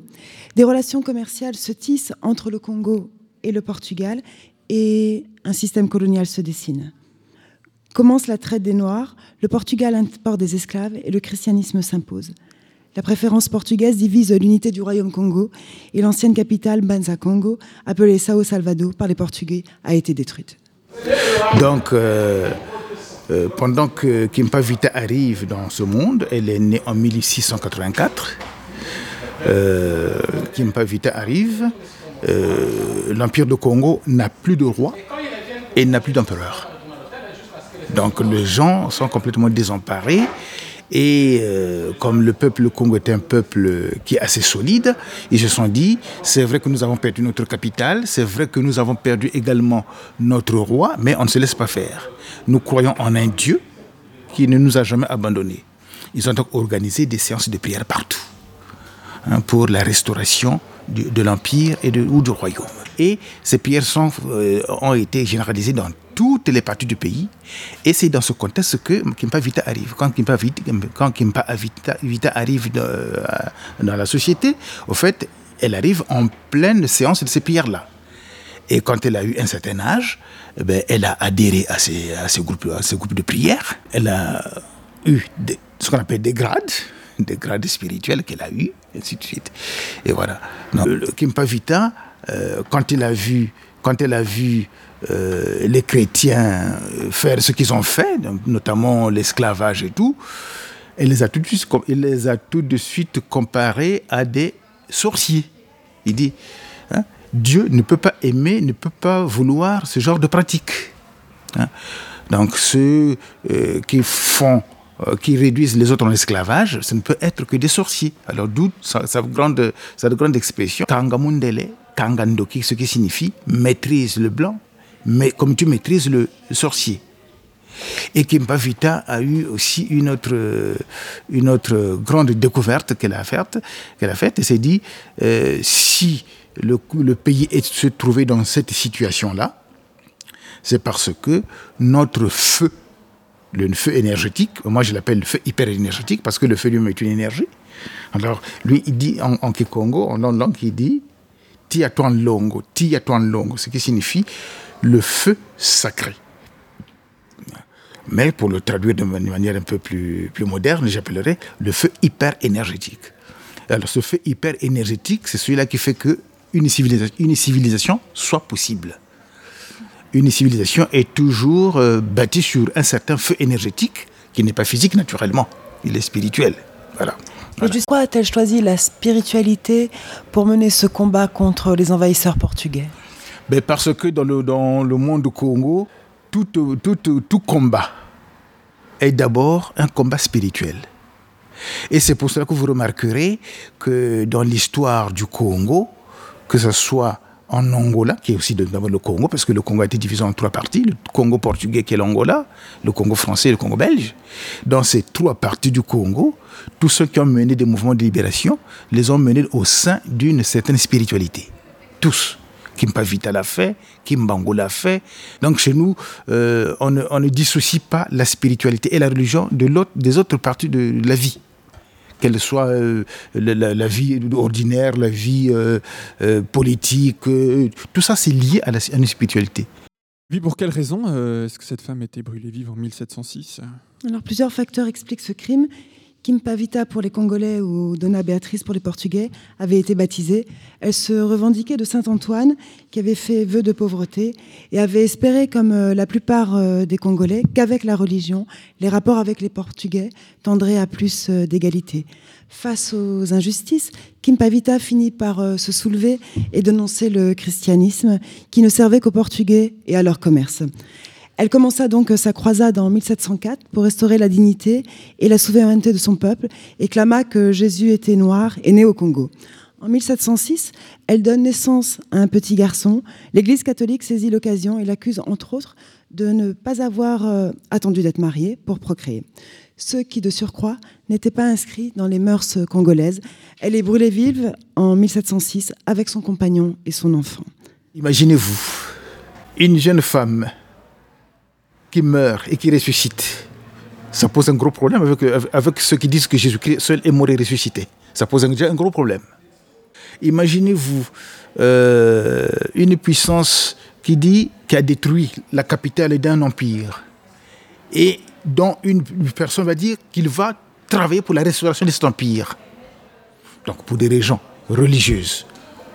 Des relations commerciales se tissent entre le Congo et le Portugal et un système colonial se dessine. Commence la traite des Noirs, le Portugal importe des esclaves et le christianisme s'impose. La préférence portugaise divise l'unité du royaume Congo et l'ancienne capitale Banza Congo, appelée Sao Salvador par les Portugais, a été détruite. Donc, euh, euh, pendant que Kimpa Vita arrive dans ce monde, elle est née en 1684. Euh, Kimpa Vita arrive, l'Empire de Congo n'a plus de roi et n'a plus d'empereur. Donc les gens sont complètement désemparés Et euh, comme le peuple Congo est un peuple qui est assez solide, ils se sont dit, c'est vrai que nous avons perdu notre capitale, c'est vrai que nous avons perdu également notre roi, mais on ne se laisse pas faire. Nous croyons en un Dieu qui ne nous a jamais abandonnés. Ils ont donc organisé des séances de prière partout hein, pour la restauration de l'Empire et ou du royaume. Et ces prières euh, ont été généralisées dans toutes les parties du pays. Et c'est dans ce contexte que Kimpa Vita arrive. Quand Kimpa Vita, arrive dans, euh, dans la société, au fait, elle arrive en pleine séance de ces prières-là. Et quand elle a eu un certain âge, eh ben, elle a adhéré à ces, à groupes, de prière. Elle a eu ce qu'on appelle des grades, des grades spirituels qu'elle a eu, et ainsi de suite. Et voilà. Donc, Kimpa Vita, euh, quand elle a vu, quand elle a vu euh, les chrétiens euh, faire ce qu'ils ont fait, notamment l'esclavage et tout, elle les a tout de suite, les a tout de suite comparés à des sorciers. Il dit, hein, Dieu ne peut pas aimer, ne peut pas vouloir ce genre de pratique. hein. Donc ceux euh, qui font, qui réduisent les autres en esclavage, ce ne peut être que des sorciers. Alors d'où sa, sa grande, sa grande expression, Kangamundele, Kangandoki, ce qui signifie maîtrise le blanc, mais comme tu maîtrises le sorcier. Et Kimpa Vita a eu aussi une autre, une autre grande découverte qu'elle a faite. Qu'elle a faite et s'est dit, euh, si le, pays est, se trouvait dans cette situation-là, c'est parce que notre feu, le feu énergétique, moi je l'appelle le feu hyper énergétique parce que le feu lui-même est une énergie. Alors lui, il dit en, en Kikongo, en langue, il dit Tia Tuan Longo, Tia Tuan Longo, ce qui signifie le feu sacré. Mais pour le traduire de man- manière un peu plus, plus moderne, j'appellerais le feu hyper énergétique. Alors ce feu hyper énergétique, c'est celui-là qui fait que une civilisation, une civilisation soit possible. Une civilisation est toujours euh, bâtie sur un certain feu énergétique qui n'est pas physique naturellement, il est spirituel. Voilà. Et du quoi a-t-elle choisi la spiritualité pour mener ce combat contre les envahisseurs portugais? Ben, parce que dans le, dans le monde du Congo, tout, tout, tout combat est d'abord un combat spirituel. Et c'est pour cela que vous remarquerez que dans l'histoire du Congo, que ce soit en Angola, qui est aussi d'abord le Congo, parce que le Congo a été divisé en trois parties, le Congo portugais qui est l'Angola, le Congo français et le Congo belge. Dans ces trois parties du Congo, tous ceux qui ont mené des mouvements de libération les ont menés au sein d'une certaine spiritualité. Tous. Kimpa Vita l'a fait, Kimbango l'a fait. Donc chez nous, euh, on, ne, on ne dissocie pas la spiritualité et la religion de l'autre, des autres parties de la vie. Qu'elle soit euh, la, la- la vie ordinaire, la vie euh, euh, politique, euh, tout ça c'est lié à, la, à une spiritualité. Oui, pour quelle raison euh, est-ce que cette femme a été brûlée vive en 1706 Alors plusieurs facteurs expliquent ce crime. Kimpa Vita pour les Congolais ou Donna Béatrice pour les Portugais avait été baptisée. Elle se revendiquait de Saint Antoine qui avait fait vœu de pauvreté et avait espéré, comme euh, la plupart euh, des Congolais, qu'avec la religion, les rapports avec les Portugais tendraient à plus euh, d'égalité. Face aux injustices, Kimpa Vita finit par se soulever et dénoncer le christianisme qui ne servait qu'aux Portugais et à leur commerce. Elle commença donc sa croisade en 1704 pour restaurer la dignité et la souveraineté de son peuple et clama que Jésus était noir et né au Congo. En 1706, elle donne naissance à un petit garçon. L'Église catholique saisit l'occasion et l'accuse, entre autres, de ne pas avoir euh, attendu d'être mariée pour procréer. Ce qui, de surcroît, n'était pas inscrit dans les mœurs congolaises. Elle est brûlée vive en 1706 avec son compagnon et son enfant. Imaginez-vous une jeune femme qui meurt et qui ressuscite. Ça pose un gros problème avec, avec ceux qui disent que Jésus-Christ seul est mort et ressuscité. Ça pose un, déjà un gros problème. Imaginez-vous euh, une puissance qui dit qui a détruit la capitale d'un empire et dont une personne va dire qu'il va travailler pour la restauration de cet empire. Donc pour des raisons religieuses,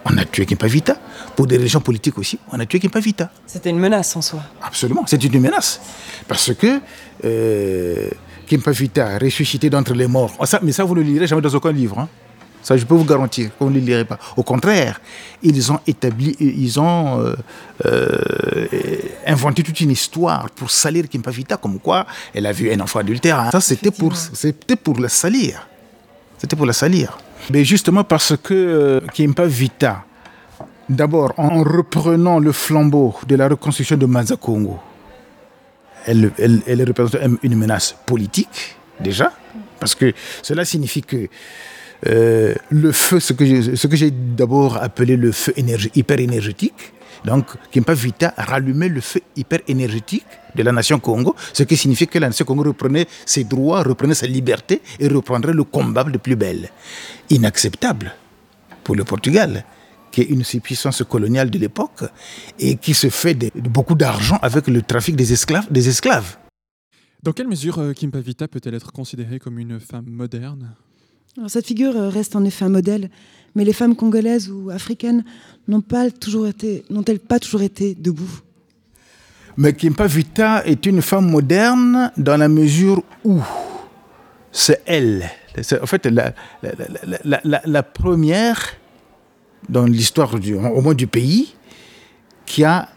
on a tué Kimpa Vita. Pour des raisons politiques aussi, on a tué Kimpa Vita. C'était une menace en soi. Absolument, c'est une menace. Parce que euh, Kimpa Vita, ressuscité d'entre les morts, Oh, ça, mais ça vous ne le lirez jamais dans aucun livre. hein. Ça, je peux vous garantir qu'on ne les lirait pas. Au contraire, ils ont établi, ils ont euh, euh, inventé toute une histoire pour salir Kimpavita, comme quoi elle a vu un enfant adultère. Ça, c'était pour, c'était pour la salir. C'était pour la salir. Mais justement parce que euh, Kimpavita, d'abord en reprenant le flambeau de la reconstruction de Mazakongo, elle, représente une menace politique, déjà, parce que cela signifie que euh, le feu, ce que j'ai, d'abord appelé le feu hyper énergétique, donc Kimpa Vita rallumait le feu hyper énergétique de la nation Congo, ce qui signifie que la nation Congo reprenait ses droits, reprenait sa liberté et reprendrait le combat de plus belle. Inacceptable pour le Portugal qui est une puissance coloniale de l'époque et qui se fait de, de beaucoup d'argent avec le trafic des esclaves. Des esclaves. Dans quelle mesure euh, Kimpa Vita peut-elle être considérée comme une femme moderne? Alors, cette figure euh, reste en effet un modèle, mais les femmes congolaises ou africaines n'ont pas toujours été, n'ont-elles pas toujours été debout Mais Kimpa Vita est une femme moderne dans la mesure où c'est elle, c'est en fait la, première dans l'histoire du, pays qui a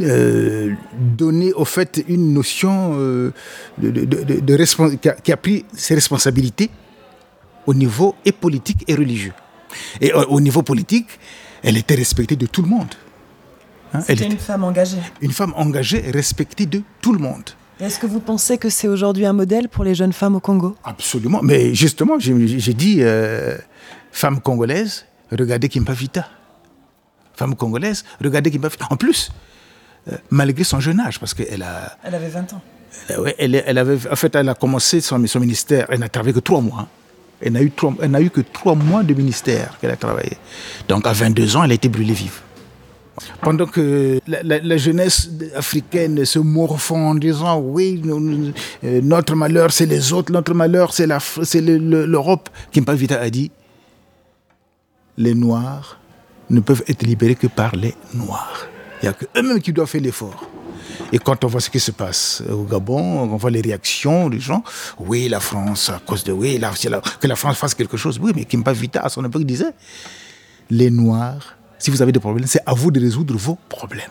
euh, donné au fait une notion euh, de, qui, a, pris ses responsabilités au niveau et politique et religieux. Et au, au niveau politique, elle était respectée de tout le monde. Hein, elle C'était était une femme engagée. une femme engagée et respectée de tout le monde. Est-ce que vous pensez que c'est aujourd'hui un modèle pour les jeunes femmes au Congo? Absolument. Mais justement, j'ai j'ai dit euh, femme congolaise, regardez Kimpa Vita. Femme congolaise, regardez Kimpa Vita. En plus, euh, malgré son jeune âge, parce qu'elle a, Elle avait 20 ans. elle, ouais, elle, elle avait, en fait, elle a commencé son, son ministère, elle n'a travaillé que trois mois. hein. Elle n'a eu, que trois mois de ministère qu'elle a travaillé. Donc à 22 ans, elle a été brûlée vive. Pendant que la, jeunesse africaine se morfond en disant oui, euh, notre malheur c'est les autres, notre malheur c'est c'est le- l'Europe, Kimpa Vita a dit les Noirs ne peuvent être libérés que par les Noirs. Il n'y a que eux-mêmes qui doivent faire l'effort. Et quand on voit ce qui se passe au Gabon, on voit les réactions des gens. Oui, la France, à cause de oui, la- que la France fasse quelque chose. Oui, mais Kimpa Vita, à son époque, disait les Noirs, si vous avez des problèmes, c'est à vous de résoudre vos problèmes.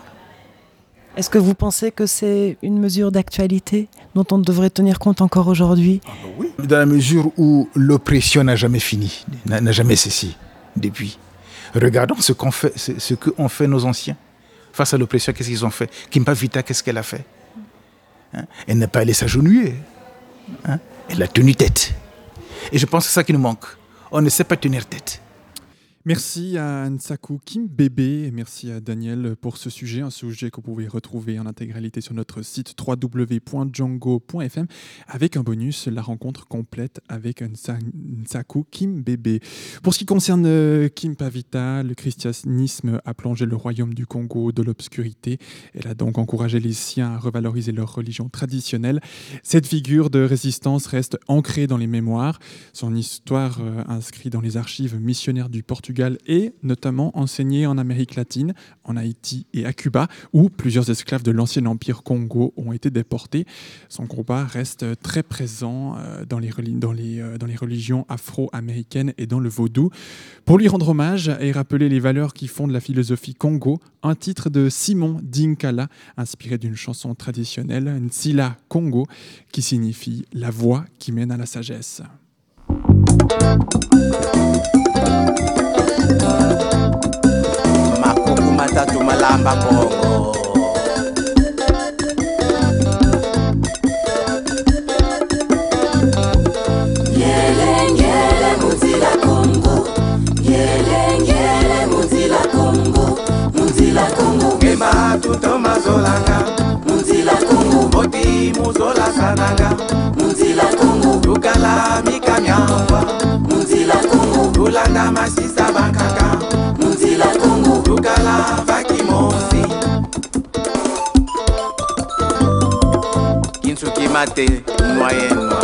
Est-ce que vous pensez que c'est une mesure d'actualité dont on devrait tenir compte encore aujourd'hui? Dans la mesure où l'oppression n'a jamais fini, n'a jamais cessé depuis. Regardons ce qu'ont fait, ce, ce ont fait nos anciens. Face à l'oppression, qu'est-ce qu'ils ont fait? Kimpa Vita, qu'est-ce qu'elle a fait? Hein? Elle n'a pas allé s'agenouiller. Hein? Elle a tenu tête. Et je pense que c'est ça qui nous manque. On ne sait pas tenir tête. Merci à Nsaku Kim Bébé et merci à Daniel pour ce sujet, un sujet que vous pouvez retrouver en intégralité sur notre site www.django.fm avec un bonus, la rencontre complète avec Nsa- Nsaku Kim Bébé. Pour ce qui concerne euh, Kim Pavita, le christianisme a plongé le royaume du Congo de l'obscurité. Elle a donc encouragé les siens à revaloriser leur religion traditionnelle. Cette figure de résistance reste ancrée dans les mémoires. Son histoire euh, inscrite dans les archives missionnaires du Portugal et notamment enseignée en Amérique latine, en Haïti et à Cuba, où plusieurs esclaves de l'ancien empire Congo ont été déportés. Son combat reste très présent euh, euh, dans les religions afro-américaines et dans le vaudou. Pour lui rendre hommage et rappeler les valeurs qui fondent la philosophie Congo, un titre de Simon Dinkala, inspiré d'une chanson traditionnelle, Nsila Congo, qui signifie la voie qui mène à la sagesse. makuku matatu malamba bongo. Tuto mazolanga. Munzila kongo boti muzolasananga munzila kongo tukala mikamyangwa munzila kongo tulanda masisa. balima te nwa ye nwa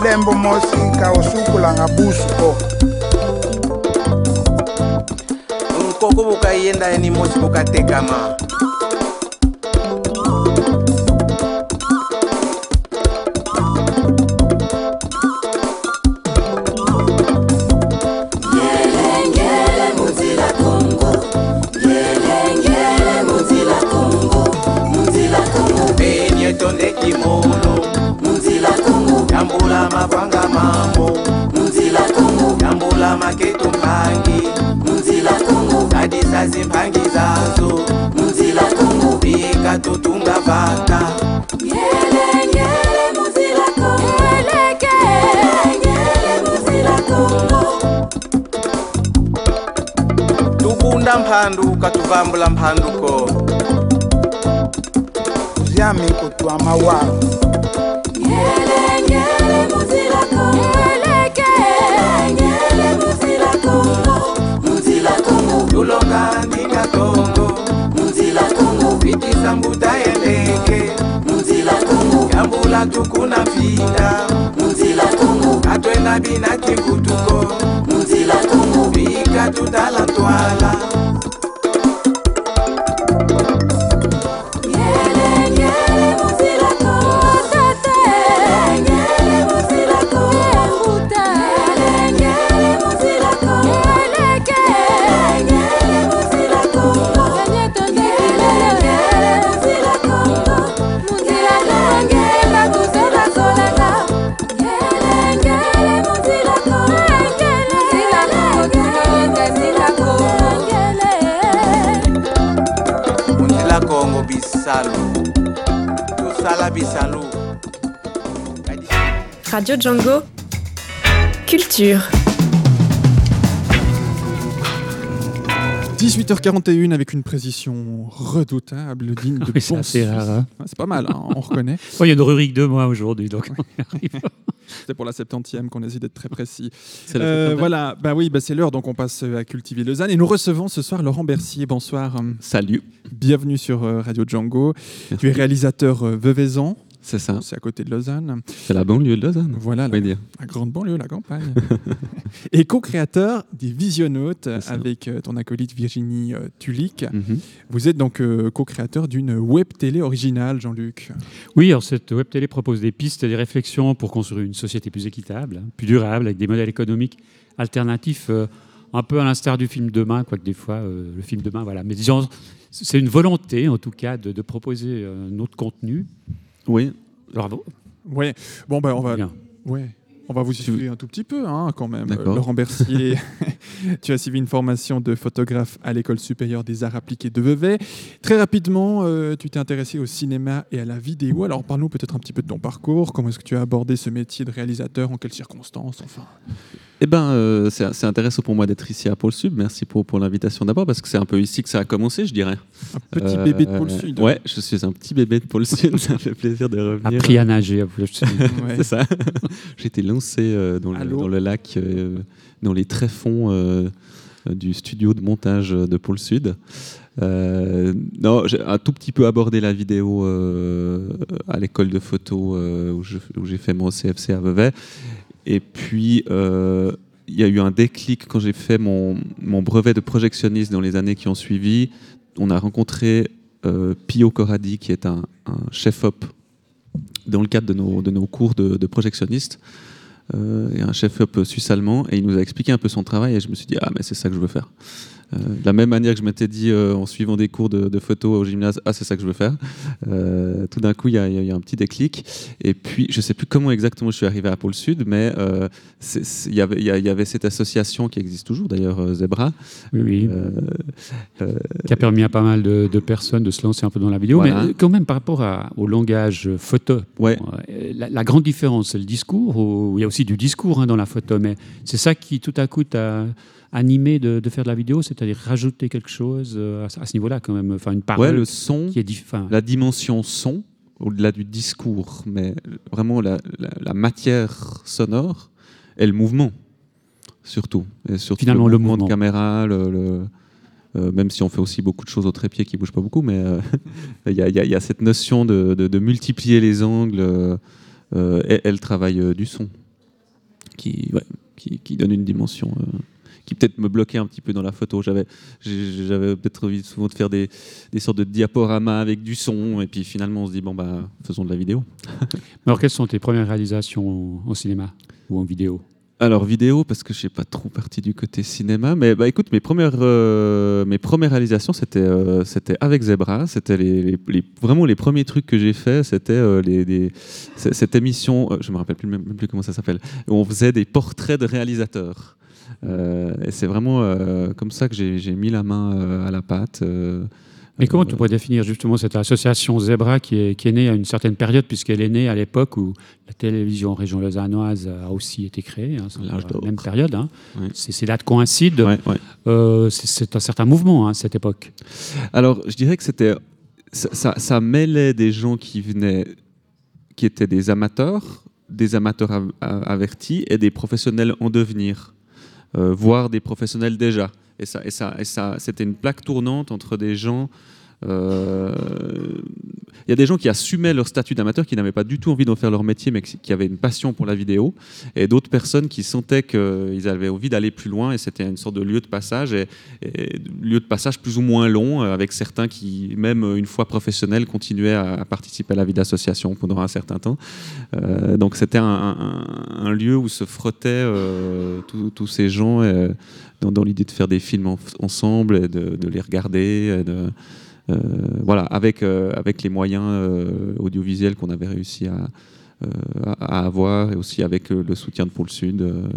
ndembo mosi nka osukulanga busu po nkoko bukayenda ye ni mosi bukatekama mapanga mambo. Munzila kongo yambula maketo mpangi. Munzila kongo kadisasi mpangi zazo. Munzila kongo bika totunga vata. Yele yele munzila kongo yeleke yele munzila kongo tukunda mphanduka tuvambula mphanduko vyamiko twa mawawa yeah, yeah. la kula tukuna vida muzila tungu. Atwena binaki kutuko muzila tungu. Bika tutala Radio Django. Culture. 18h41 avec une précision redoutable, digne de [LAUGHS] Oui, c'est bon assez sens. rare, hein. Ah, C'est pas mal, hein, on reconnaît. [LAUGHS] Oh, il y a une rubrique de moi aujourd'hui, donc on y arrive. [LAUGHS] C'était pour la 70e qu'on essaie d'être très précis. Euh, 70e. voilà, bah oui, bah c'est l'heure, donc on passe à cultiver Lausanne et nous recevons ce soir Laurent Bercier. Bonsoir. Salut. Bienvenue sur euh, Radio Django. Tu es réalisateur euh, Veuvezan. C'est ça. C'est à côté de Lausanne. C'est la banlieue de Lausanne. Voilà, on va la, dire. la grande banlieue, la campagne. [LAUGHS] et co-créateur des Visionautes avec euh, ton acolyte Virginie euh, Tulik. Mhm. Vous êtes donc euh, co-créateur d'une web télé originale, Jean-Luc. Oui, alors cette web télé propose des pistes et des réflexions pour construire une société plus équitable, hein, plus durable, avec des modèles économiques alternatifs, euh, un peu à l'instar du film Demain, quoique des fois euh, le film Demain, voilà. Mais disons, c'est une volonté, en tout cas, de, de proposer euh, un autre contenu. Oui. Bravo. Ouais. Bon, ben on va. Bien. Ouais. On va vous suivre un tout petit peu, hein, quand même. D'accord. Euh, Laurent Bercier, [LAUGHS] tu as suivi une formation de photographe à l'École supérieure des arts appliqués de Vevey. Très rapidement, euh, tu t'es intéressé au cinéma et à la vidéo. Alors, parle-nous peut-être un petit peu de ton parcours. Comment est-ce que tu as abordé ce métier de réalisateur? En quelles circonstances? Enfin. Eh ben, euh, c'est intéressant pour moi d'être ici à Pôle Sud. Merci pour, pour l'invitation d'abord, parce que c'est un peu ici que ça a commencé, je dirais. Un petit bébé de Pôle Sud. Ouais, je suis un petit bébé de Pôle Sud. [LAUGHS] ça fait plaisir de revenir. Appris à nager. [LAUGHS] c'est ça. [LAUGHS] J'ai été lancé euh, dans, le, l'eau. dans le lac, euh, dans les tréfonds euh, euh, du studio de montage de Pôle Sud. Euh, non, j'ai un tout petit peu abordé la vidéo euh, à l'école de photo euh, où j'ai fait mon CFC à Vevey. Et puis, euh, il y a eu un déclic quand j'ai fait mon, mon brevet de projectionniste dans les années qui ont suivi. On a rencontré euh, Pio Corradi, qui est un, un chef-op dans le cadre de nos, de nos cours de, de projectionniste. Euh, et un chef-op suisse-allemand. Et il nous a expliqué un peu son travail. Et je me suis dit, ah, mais c'est ça que je veux faire. Euh, de la même manière que je m'étais dit euh, en suivant des cours de, de photo au gymnase, ah c'est ça que je veux faire. Euh, tout d'un coup, il y, a y un petit déclic. Et puis, je sais plus comment exactement je suis arrivé à Pôle Sud, mais il y avait- y, cette association qui existe toujours, d'ailleurs, Zebra. Oui, oui. Qui a permis à pas mal de, de personnes de se lancer un peu dans la vidéo. Voilà. Mais quand même, par rapport à- au langage photo, Ouais. la, la grande différence, c'est le discours. il y a aussi du discours hein, dans la photo, mais c'est ça qui, tout à coup, t'a animé de, de faire de la vidéo, c'est-à-dire rajouter quelque chose euh, à, ce- à ce niveau-là, quand même. Enfin, une parole ouais, le son, qui est la dimension son, au-delà du discours, mais vraiment la, la- la matière sonore et le mouvement, surtout. Et surtout Finalement, le le mouvement de caméra, le, le- euh, même si on fait aussi beaucoup de choses au trépied qui ne bougent pas beaucoup, mais euh, [LAUGHS] il y, a- y y cette notion de, de- de multiplier les angles euh, et, et le travail du son, qui, ouais, qui, qui donne une dimension. Qui peut-être me bloquait un petit peu dans la photo. J'avais, j'avais peut-être envie souvent de faire des, des sortes de diaporamas avec du son, et puis finalement on se dit bon bah faisons de la vidéo. [LAUGHS] Alors, quelles sont tes premières réalisations au, cinéma ou en vidéo? Alors vidéo parce que je suis pas trop parti du côté cinéma, mais bah écoute mes premières euh, mes premières réalisations c'était euh, c'était avec Zebra, c'était les, les- les- vraiment les premiers trucs que j'ai fait, c'était euh, les, cette émission, je me rappelle plus même plus comment ça s'appelle, où on faisait des portraits de réalisateurs. Euh, et c'est vraiment euh, comme ça que j'ai mis la main euh, à la pâte. Mais comment tu pourrais définir justement cette association Zebra qui est, qui est née à une certaine période, puisqu'elle est née à l'époque où la télévision région lausannoise a aussi été créée, hein, la même période. hein. C'est ces dates coïncident. Euh, c'est- un certain mouvement à cette époque. Alors, je dirais que c'était ça, ça- ça mêlait des gens qui venaient, qui étaient des amateurs, des amateurs avertis et des professionnels en devenir, euh, voire des professionnels déjà. Et ça, et ça, c'était une plaque tournante entre des gens. Euh, Il y a des gens qui assumaient leur statut d'amateur, qui n'avaient pas du tout envie d'en faire leur métier, mais qui avaient une passion pour la vidéo, et d'autres personnes qui sentaient qu'ils avaient envie d'aller plus loin, et c'était une sorte de lieu de passage, et, lieu de passage plus ou moins long, euh, avec certains qui, même une fois professionnels, continuaient à, participer à la vie d'association pendant un certain temps. Euh, donc c'était un, lieu où se frottaient tous- ces gens dans, l'idée de faire des films en- ensemble, et de, les regarder, de, voilà, avec, euh, avec les moyens euh, audiovisuels qu'on avait réussi à, euh, à- avoir, et aussi avec euh, le soutien de Pôle Sud. euh,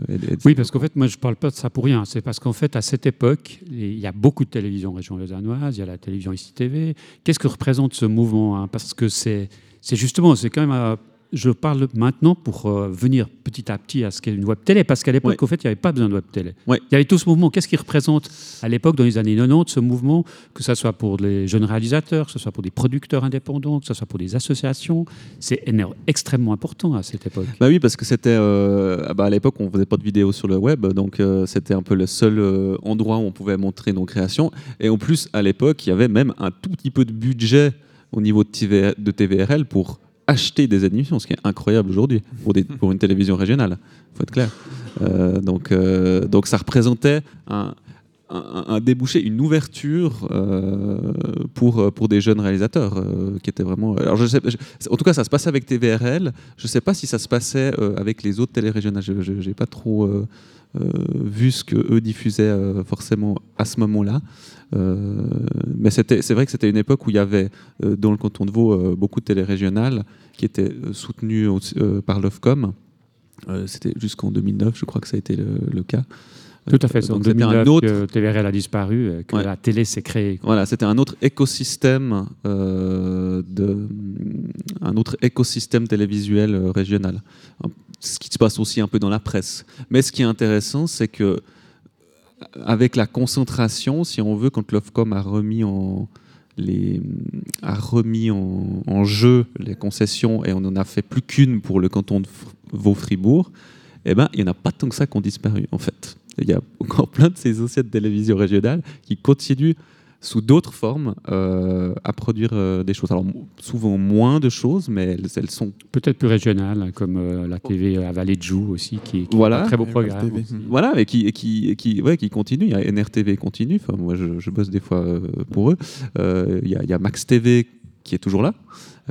Oui, parce qu'en fait, moi, je ne parle pas de ça pour rien. C'est parce qu'en fait, à cette époque, il y a beaucoup de télévision région lausannoise, il y a la télévision ici TV. Qu'est-ce que représente ce mouvement hein? Parce que c'est c'est justement, c'est quand même. Je parle maintenant pour euh, venir petit à petit à ce qu'est une web télé, parce qu'à l'époque, Ouais. en fait, il n'y avait pas besoin de web télé. Ouais. Il y avait tout ce mouvement. Qu'est-ce qui représente à l'époque, dans les années 90, ce mouvement, que ce soit pour les jeunes réalisateurs, que ce soit pour des producteurs indépendants, que ce soit pour des associations? C'est extrêmement important à cette époque. Bah oui, parce que c'était euh, ah bah à l'époque on faisait pas de vidéos sur le web, donc euh, c'était un peu le seul endroit où on pouvait montrer nos créations. Et en plus, à l'époque, il y avait même un tout petit peu de budget au niveau de, TV de TVRL pour acheter des émissions, ce qui est incroyable aujourd'hui pour, une télévision régionale. Faut être clair. Euh, donc, euh, donc ça représentait un, débouché, une ouverture euh, pour, des jeunes réalisateurs qui étaient vraiment. En tout cas, ça se passait avec TVRL. Je ne sais pas si ça se passait avec les autres télérégionales. Je n'ai pas trop vu ce que eux diffusaient euh, forcément à ce moment-là. Euh, mais c'est vrai que c'était une époque où il y avait euh, dans le canton de Vaud euh, beaucoup de télérégionales qui étaient euh, soutenues euh, par l'OFCOM. Euh, c'était jusqu'en 2009, je crois que ça a été le cas. Tout à fait. Donc c'était 2009 un autre que a disparu, euh, que Ouais. la télé s'est créée. voilà, c'était un autre écosystème euh, de un autre écosystème télévisuel euh, régional. Ce qui se passe aussi un peu dans la presse. Mais ce qui est intéressant, c'est que avec la concentration, si on veut, quand l'Ofcom a remis en les, a remis en, en jeu les concessions et on n'en a fait plus qu'une pour le canton de Vaud-Fribourg, eh ben, il n'y en a pas tant que ça qui ont disparu, en fait. Il y a [LAUGHS] encore plein de ces anciennes télévisions régionales qui continuent sous d'autres formes euh, à produire euh, des choses. Alors souvent moins de choses, mais elles, elles sont Peut-être plus régionales, hein, comme euh, la TV à Vallée de Joux aussi, qui, qui Voilà. est un très beau programme. TV. aussi. voilà, et qui, et qui, et qui, ouais, qui continue. Il y a NRTV continue. Enfin, moi, je, je bosse des fois pour eux. Euh, il, y a, il y a Max TV qui est toujours là.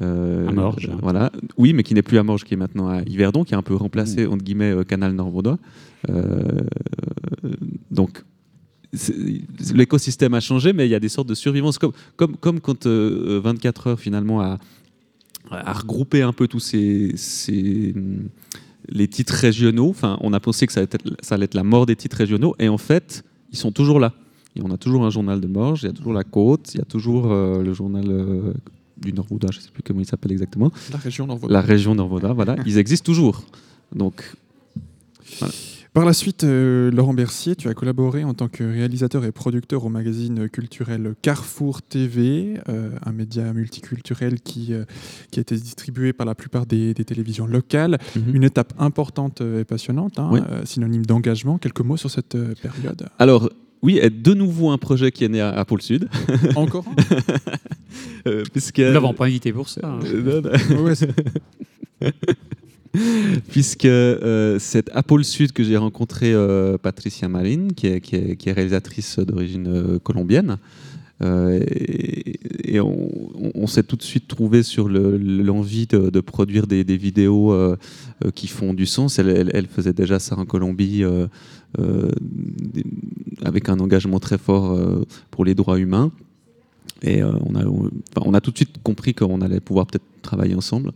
Euh, À Morges. Voilà. Oui, mais qui n'est plus à Morges, qui est maintenant à Yverdon, qui a un peu remplacé, entre guillemets, euh, Canal Nord-Vaudois. Euh, donc, l'écosystème a changé, mais il y a des sortes de survivance. Comme, comme, comme quand euh, 24 heures, finalement, a, a regroupé un peu tous ces, ces, les titres régionaux. Enfin, on a pensé que ça allait, être, ça allait être la mort des titres régionaux, et en fait, ils sont toujours là. Et on a toujours un journal de Morges, il y a toujours la Côte, il y a toujours euh, le journal euh, du Nord-Vaudois, je ne sais plus comment il s'appelle exactement. La région Nord-Vaudois. La région Nord-Vaudois, voilà, ils existent toujours. Donc, Par la suite, euh, Laurent Bercier, tu as collaboré en tant que réalisateur et producteur au magazine culturel Carrefour TV, euh, un média multiculturel qui, euh, qui a été distribué par la plupart des, des télévisions locales. Mhm. Une étape importante et passionnante, hein, Oui. euh, synonyme d'engagement. Quelques mots sur cette période. alors, oui, et de nouveau un projet qui est né à, à Pôle Sud. [LAUGHS] Encore Euh, puisque, Nous l'avons pas invité pour ça. hein. Euh, non, non. Ouais, c'est- [LAUGHS] [LAUGHS] puisque euh, c'est à Pôle Sud que j'ai rencontré euh, Patricia Marine, qui est, réalisatrice d'origine euh, colombienne. Euh, et on, s'est tout de suite trouvé sur le- l'envie de, produire des, vidéos qui font du sens. Elle, faisait déjà ça en Colombie avec un engagement très fort pour les droits humains. Et on, a, on a tout de suite compris qu'on allait pouvoir peut-être travailler ensemble.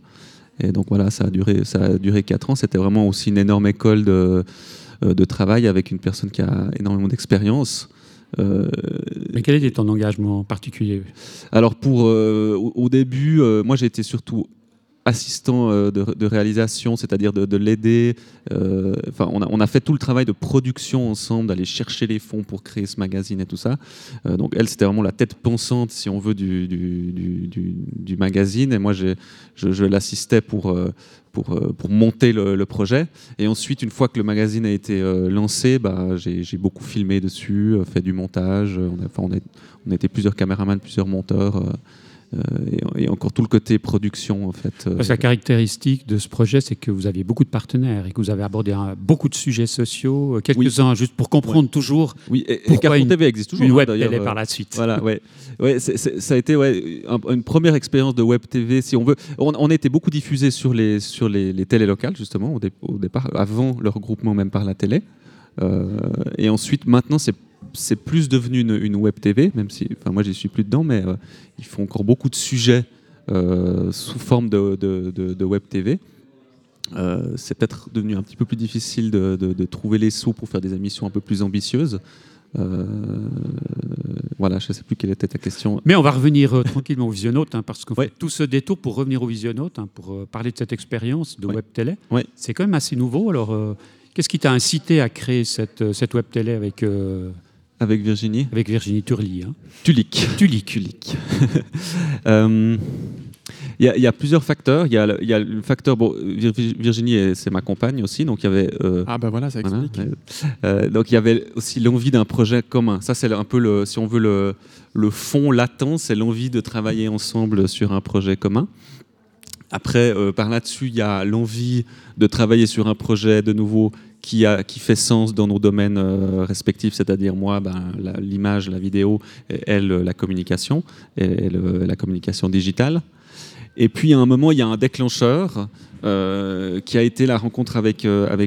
Et donc voilà, ça a duré, ça a duré quatre ans. C'était vraiment aussi une énorme école de, euh, de travail avec une personne qui a énormément d'expérience. Euh, Mais quel était ton engagement particulier? Alors pour euh, au, au début, euh, moi j'ai été surtout assistant euh, de, réalisation, c'est-à-dire de, de l'aider. euh, on, a, fait tout le travail de production ensemble, d'aller chercher les fonds pour créer ce magazine et tout ça. Euh, donc elle, c'était vraiment la tête pensante, si on veut, du, magazine. Et moi, je, l'assistais pour, pour, monter le, projet. Et ensuite, une fois que le magazine a été lancé, bah, j'ai beaucoup filmé dessus, fait du montage. On, a, on, était plusieurs caméramans, plusieurs monteurs. Et, et encore tout le côté production, en fait. euh, la caractéristique de ce projet, c'est que vous aviez beaucoup de partenaires et que vous avez abordé un- beaucoup de sujets sociaux, euh, quelques-uns juste pour comprendre toujours Oui, et, et Carrefour une, TV existe toujours. une hein, web d'ailleurs, télé euh, par la suite. Voilà, ouais. ouais ça a été ouais, un- une première expérience de web TV, si on veut. On, on a été beaucoup diffusé sur les, sur les, les télés locales, justement, au, dé- au départ, avant le regroupement même par la télé. Euh, et ensuite, maintenant, c'est c'est plus devenu une, une web TV, même si, enfin, moi, j'y suis plus dedans, mais euh, ils font encore beaucoup de sujets euh, sous forme de, de- de- de web TV. Euh, c'est peut-être devenu un petit peu plus difficile de, trouver les sous pour faire des émissions un peu plus ambitieuses. Euh, voilà, je ne sais plus quelle était ta question. Mais on va revenir tranquillement au Visionaute, hein, parce qu'on fait tout ce détour pour revenir au Visionaute, hein, pour parler de cette expérience de web télé. C'est quand même assez nouveau. Alors, qu'est-ce qui t'a incité à créer cette, cette web télé avec Avec Virginie Avec Virginie Turli. Hein. Tulik. Tulik. Tulik. [LAUGHS] Euh, Il y, a- il y a plusieurs facteurs. Il y a, le- il y a le facteur. Bon, Virginie, est- c'est ma compagne aussi, donc il y avait. euh, Ah, bah voilà, ça explique. ouais. Euh, donc il y avait aussi l'envie d'un projet commun. Ça, c'est un peu le, si on veut le, le fond latent, c'est l'envie de travailler ensemble sur un projet commun. Après, euh, par là-dessus, il y a l'envie de travailler sur un projet de nouveau qui, fait sens dans nos domaines euh, respectifs, c'est-à-dire moi, ben, l'image, la, vidéo, et elle, euh, la communication, et, et le- la communication digitale. Et puis, à un moment, il y a un déclencheur euh, qui a été la rencontre avec,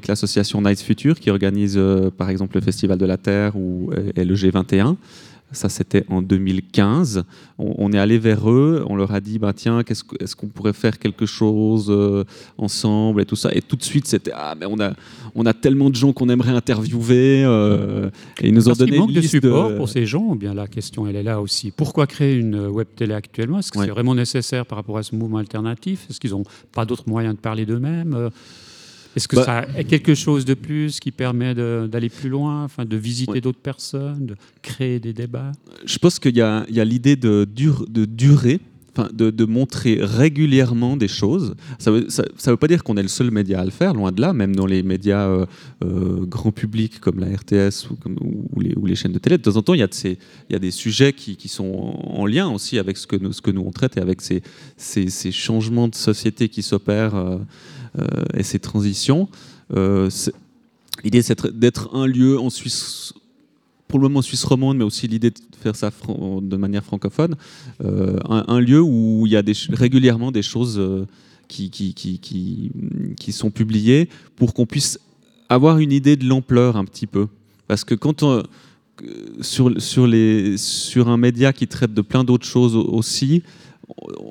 l'association Nice Future, qui organise, par exemple, le Festival de la Terre ou, et le G21. Ça, c'était en 2015. On, on est allé vers eux, on leur a dit, bah, tiens, est-ce qu'on pourrait faire quelque chose euh, ensemble et tout ça. Et tout de suite, c'était, ah, mais on a, on a tellement de gens qu'on aimerait interviewer. euh, et ils nous ont Parce donné une manque de liste support pour ces gens, bien la question, elle est là aussi. Pourquoi créer une web télé actuellement? Est-ce que Ouais. c'est vraiment nécessaire par rapport à ce mouvement alternatif? Est-ce qu'ils n'ont pas d'autres moyens de parler d'eux-mêmes? Est-ce que Bah- ça est quelque chose de plus qui permet d'aller plus loin, enfin, de visiter d'autres personnes, de créer des débats? Je pense qu'il y a, a l'idée de, dur- de durer, enfin, de, de montrer régulièrement des choses. Ça ne veut, ça, ça veut pas dire qu'on est le seul média à le faire, loin de là, même dans les médias euh, euh, grand public comme la RTS ou, comme- ou les, ou les chaînes de télé. De temps en temps, il y a, de ces- il y a des sujets qui, qui sont en, en lien aussi avec ce que nous, ce que nous on traite et avec ces, ces, ces changements de société qui s'opèrent euh, et ces transitions. Euh, L'idée, c'est d'être- un lieu en Suisse pour le moment Suisse romande, mais aussi l'idée de faire ça de manière francophone, euh, un, lieu où il y a régulièrement des choses euh, qui, qui, qui, qui, sont publiées pour qu'on puisse avoir une idée de l'ampleur un petit peu. Parce que quand on, sur, sur, les, sur un média qui traite de plein d'autres choses au- aussi,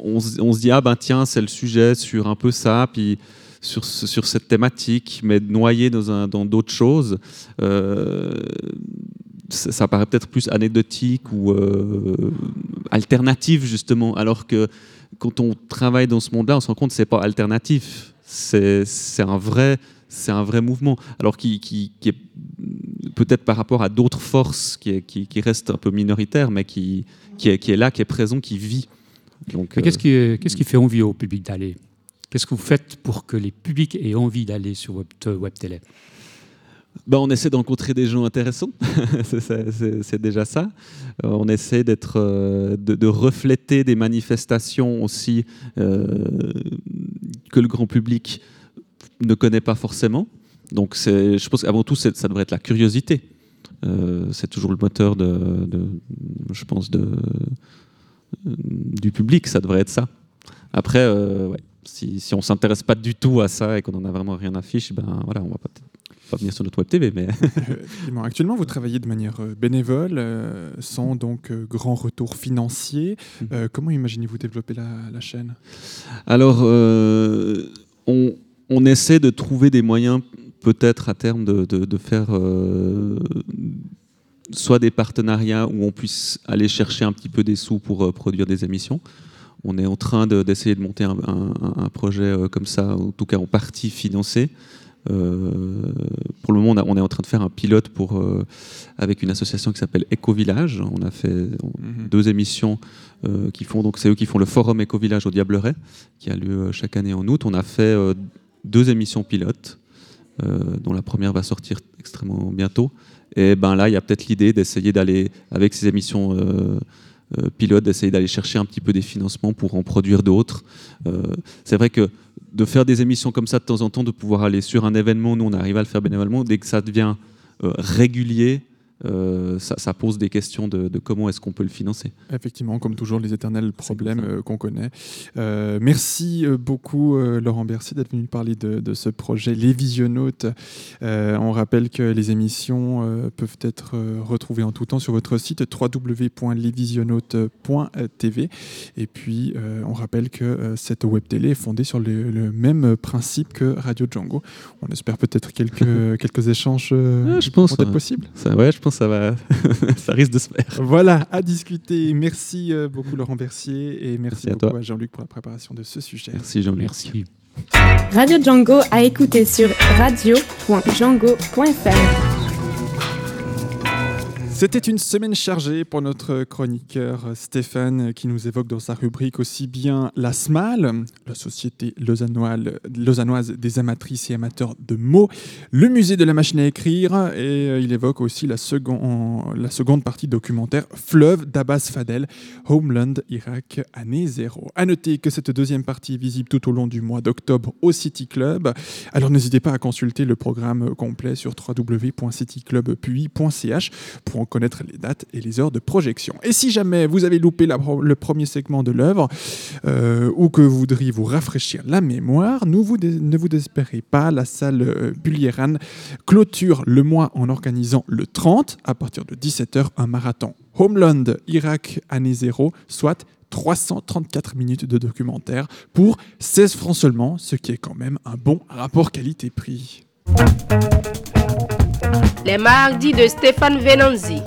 on, on se dit, ah ben tiens, c'est le sujet sur un peu ça, puis sur, ce- sur cette thématique, mais noyé dans un- dans d'autres choses. euh, ça, ça paraît peut-être plus anecdotique ou euh, alternatif justement, alors que quand on travaille dans ce monde-là, on se rend compte que c'est pas alternatif, c'est c'est un vrai c'est un vrai mouvement, alors qui, qui, qui est peut-être par rapport à d'autres forces qui, qui, qui restent un peu minoritaires, mais qui, qui, est, qui est là, qui est présent, qui vit. Donc, Mais euh, Qu'est-ce qui, qu'est-ce qui fait envie au public d'aller? Qu'est-ce que vous faites pour que les publics aient envie d'aller sur web, web télé? Ben, on essaie de rencontrer des gens intéressants, [LAUGHS] c'est- déjà ça. Euh, on essaie euh, de, refléter des manifestations aussi euh, que le grand public ne connaît pas forcément. Donc je pense qu'avant tout, ça devrait être la curiosité. Euh, c'est toujours le moteur de, je pense, du public, ça devrait être ça. Après, euh, ouais, si, si on s'intéresse pas du tout à ça et qu'on en a vraiment rien à fiche, ben voilà, on va pas, pas venir sur notre web TV, mais [LAUGHS] Effectivement. Actuellement, vous travaillez de manière euh, bénévole, euh, sans donc euh, grand retour financier. Mmh. Euh, comment imaginez-vous développer la, la chaîne? Alors, euh, on, on essaie de trouver des moyens, peut-être à terme, de, de- de faire euh, soit des partenariats où on puisse aller chercher un petit peu des sous pour euh, produire des émissions. On est en train de- d'essayer de, monter un, un- un projet euh, comme ça, en tout cas en partie financé. Euh, pour le moment, on, a- on est en train de faire un pilote pour, euh, avec une association qui s'appelle Éco-Village. On a fait on- deux émissions euh, qui font, donc c'est eux qui font le forum Éco-Village au Diableret, qui a lieu chaque année en août. On a fait deux émissions pilotes, dont la première va sortir extrêmement bientôt. Et ben là, il y a peut-être l'idée d'essayer d'aller, avec ces émissions pilotes, d'essayer d'aller chercher un petit peu des financements pour en produire d'autres. Euh, c'est vrai que de faire des émissions comme ça de temps en temps, de pouvoir aller sur un événement, nous on arrive à le faire bénévolement, dès que ça devient euh, régulier, euh, ça, ça pose des questions de, de comment est-ce qu'on peut le financer. Effectivement, comme toujours, les éternels problèmes euh, qu'on connaît. Euh, merci beaucoup, Laurent Bercy, d'être venu parler de, de ce projet Les Visionnautes. Euh, on rappelle que les émissions peuvent être retrouvées en tout temps sur votre site www.lesvisionnautes.tv. Et puis, on rappelle que cette web télé est fondée sur le, le même principe que Radio Django. On espère peut-être quelques, [LAUGHS] quelques échanges Ah, je pense, être ouais. possibles. Ça, ouais, je pense ça, va, [LAUGHS] ça risque de se faire. Voilà, à discuter. Merci euh, beaucoup Laurent Bercier et merci, Merci à beaucoup toi. à Jean-Luc pour la préparation de ce sujet. Merci Jean-Luc. Merci. Radio Django à écouter sur radio.django.fr. C'était une semaine chargée pour notre chroniqueur euh, Stéphane euh, qui nous évoque dans sa rubrique aussi bien la SMAL, la Société lausannoise, des amatrices et amateurs de mots, le musée de la machine à écrire et euh, il évoque aussi la, second- la seconde partie documentaire Fleuve d'Abbas Fadel, Homeland, Irak, année zéro. À noter que cette deuxième partie est visible tout au long du mois d'octobre au City Club. Alors n'hésitez pas à consulter le programme complet sur www.cityclubpuy.ch pour en connaître les dates et les heures de projection. Et si jamais vous avez loupé le premier segment de l'œuvre euh, ou que vous voudriez vous rafraîchir la mémoire, nous vous ne vous désespérez pas, la salle euh, Bulieran clôture le mois en organisant le 30 à partir de 17h un marathon Homeland Irak année zéro, soit 334 minutes de documentaire pour 16 francs seulement, ce qui est quand même un bon rapport qualité-prix. Les mardis de Stéphane Venanzi.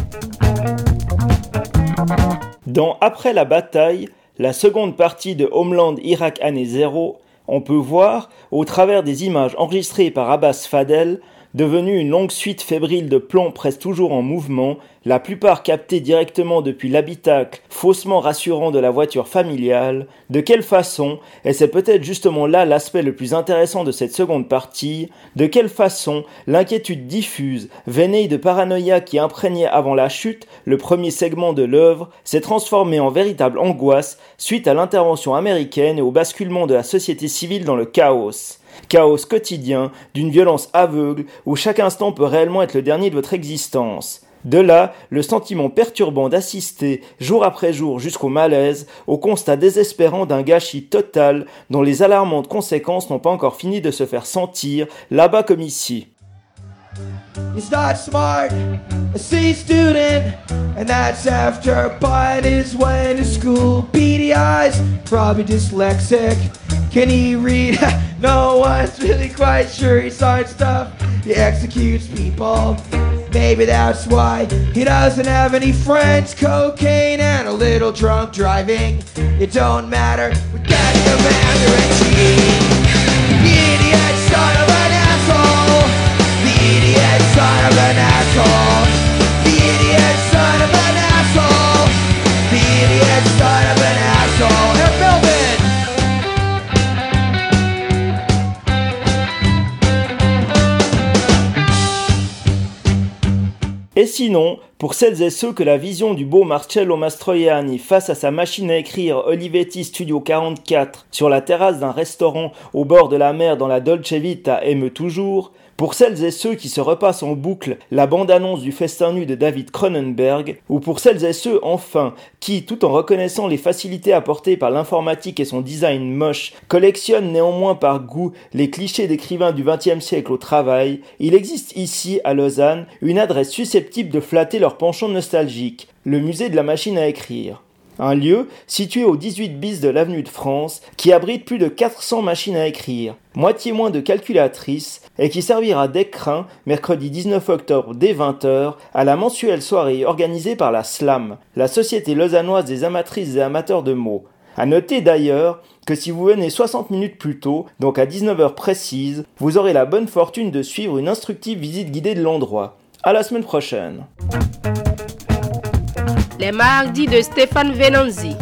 Dans Après la bataille, la seconde partie de Homeland Irak année 0, on peut voir, au travers des images enregistrées par Abbas Fadel, devenue une longue suite fébrile de plombs presque toujours en mouvement, la plupart captés directement depuis l'habitacle faussement rassurant de la voiture familiale, de quelle façon, et c'est peut-être justement là l'aspect le plus intéressant de cette seconde partie, de quelle façon l'inquiétude diffuse, vénée de paranoïa qui imprégnait avant la chute le premier segment de l'œuvre, s'est transformée en véritable angoisse suite à l'intervention américaine et au basculement de la société civile dans le chaos. Chaos quotidien, d'une violence aveugle, où chaque instant peut réellement être le dernier de votre existence. De là, le sentiment perturbant d'assister, jour après jour jusqu'au malaise, au constat désespérant d'un gâchis total dont les alarmantes conséquences n'ont pas encore fini de se faire sentir, là-bas comme ici. Can he read? [LAUGHS] no one's really quite sure. He signs stuff, he executes people. Maybe that's why he doesn't have any friends. Cocaine and a little drunk driving. It don't matter. We got commander in chief. The idiot son of an asshole. The idiot son of an asshole. Sinon, Pour celles et ceux que la vision du beau Marcello Mastroianni face à sa machine à écrire Olivetti Studio 44 sur la terrasse d'un restaurant au bord de la mer dans la Dolce Vita émeut toujours, pour celles et ceux qui se repassent en boucle la bande-annonce du festin nu de David Cronenberg, ou pour celles et ceux, enfin, qui, tout en reconnaissant les facilités apportées par l'informatique et son design moche, collectionnent néanmoins par goût les clichés d'écrivains du XXe siècle au travail, il existe ici, à Lausanne, une adresse susceptible de flatter leur penchant nostalgique, le musée de la machine à écrire un lieu situé au 18 bis de l'avenue de France qui abrite plus de 400 machines à écrire, moitié moins de calculatrices, et qui servira d'écrin mercredi 19 octobre dès 20h à la mensuelle soirée organisée par la SLAM, la Société lausannoise des amatrices et amateurs de mots. À noter d'ailleurs que si vous venez 60 minutes plus tôt, donc à 19h précise, vous aurez la bonne fortune de suivre une instructive visite guidée de l'endroit. À la semaine prochaine. Les mardis de Stéphane Venanzi.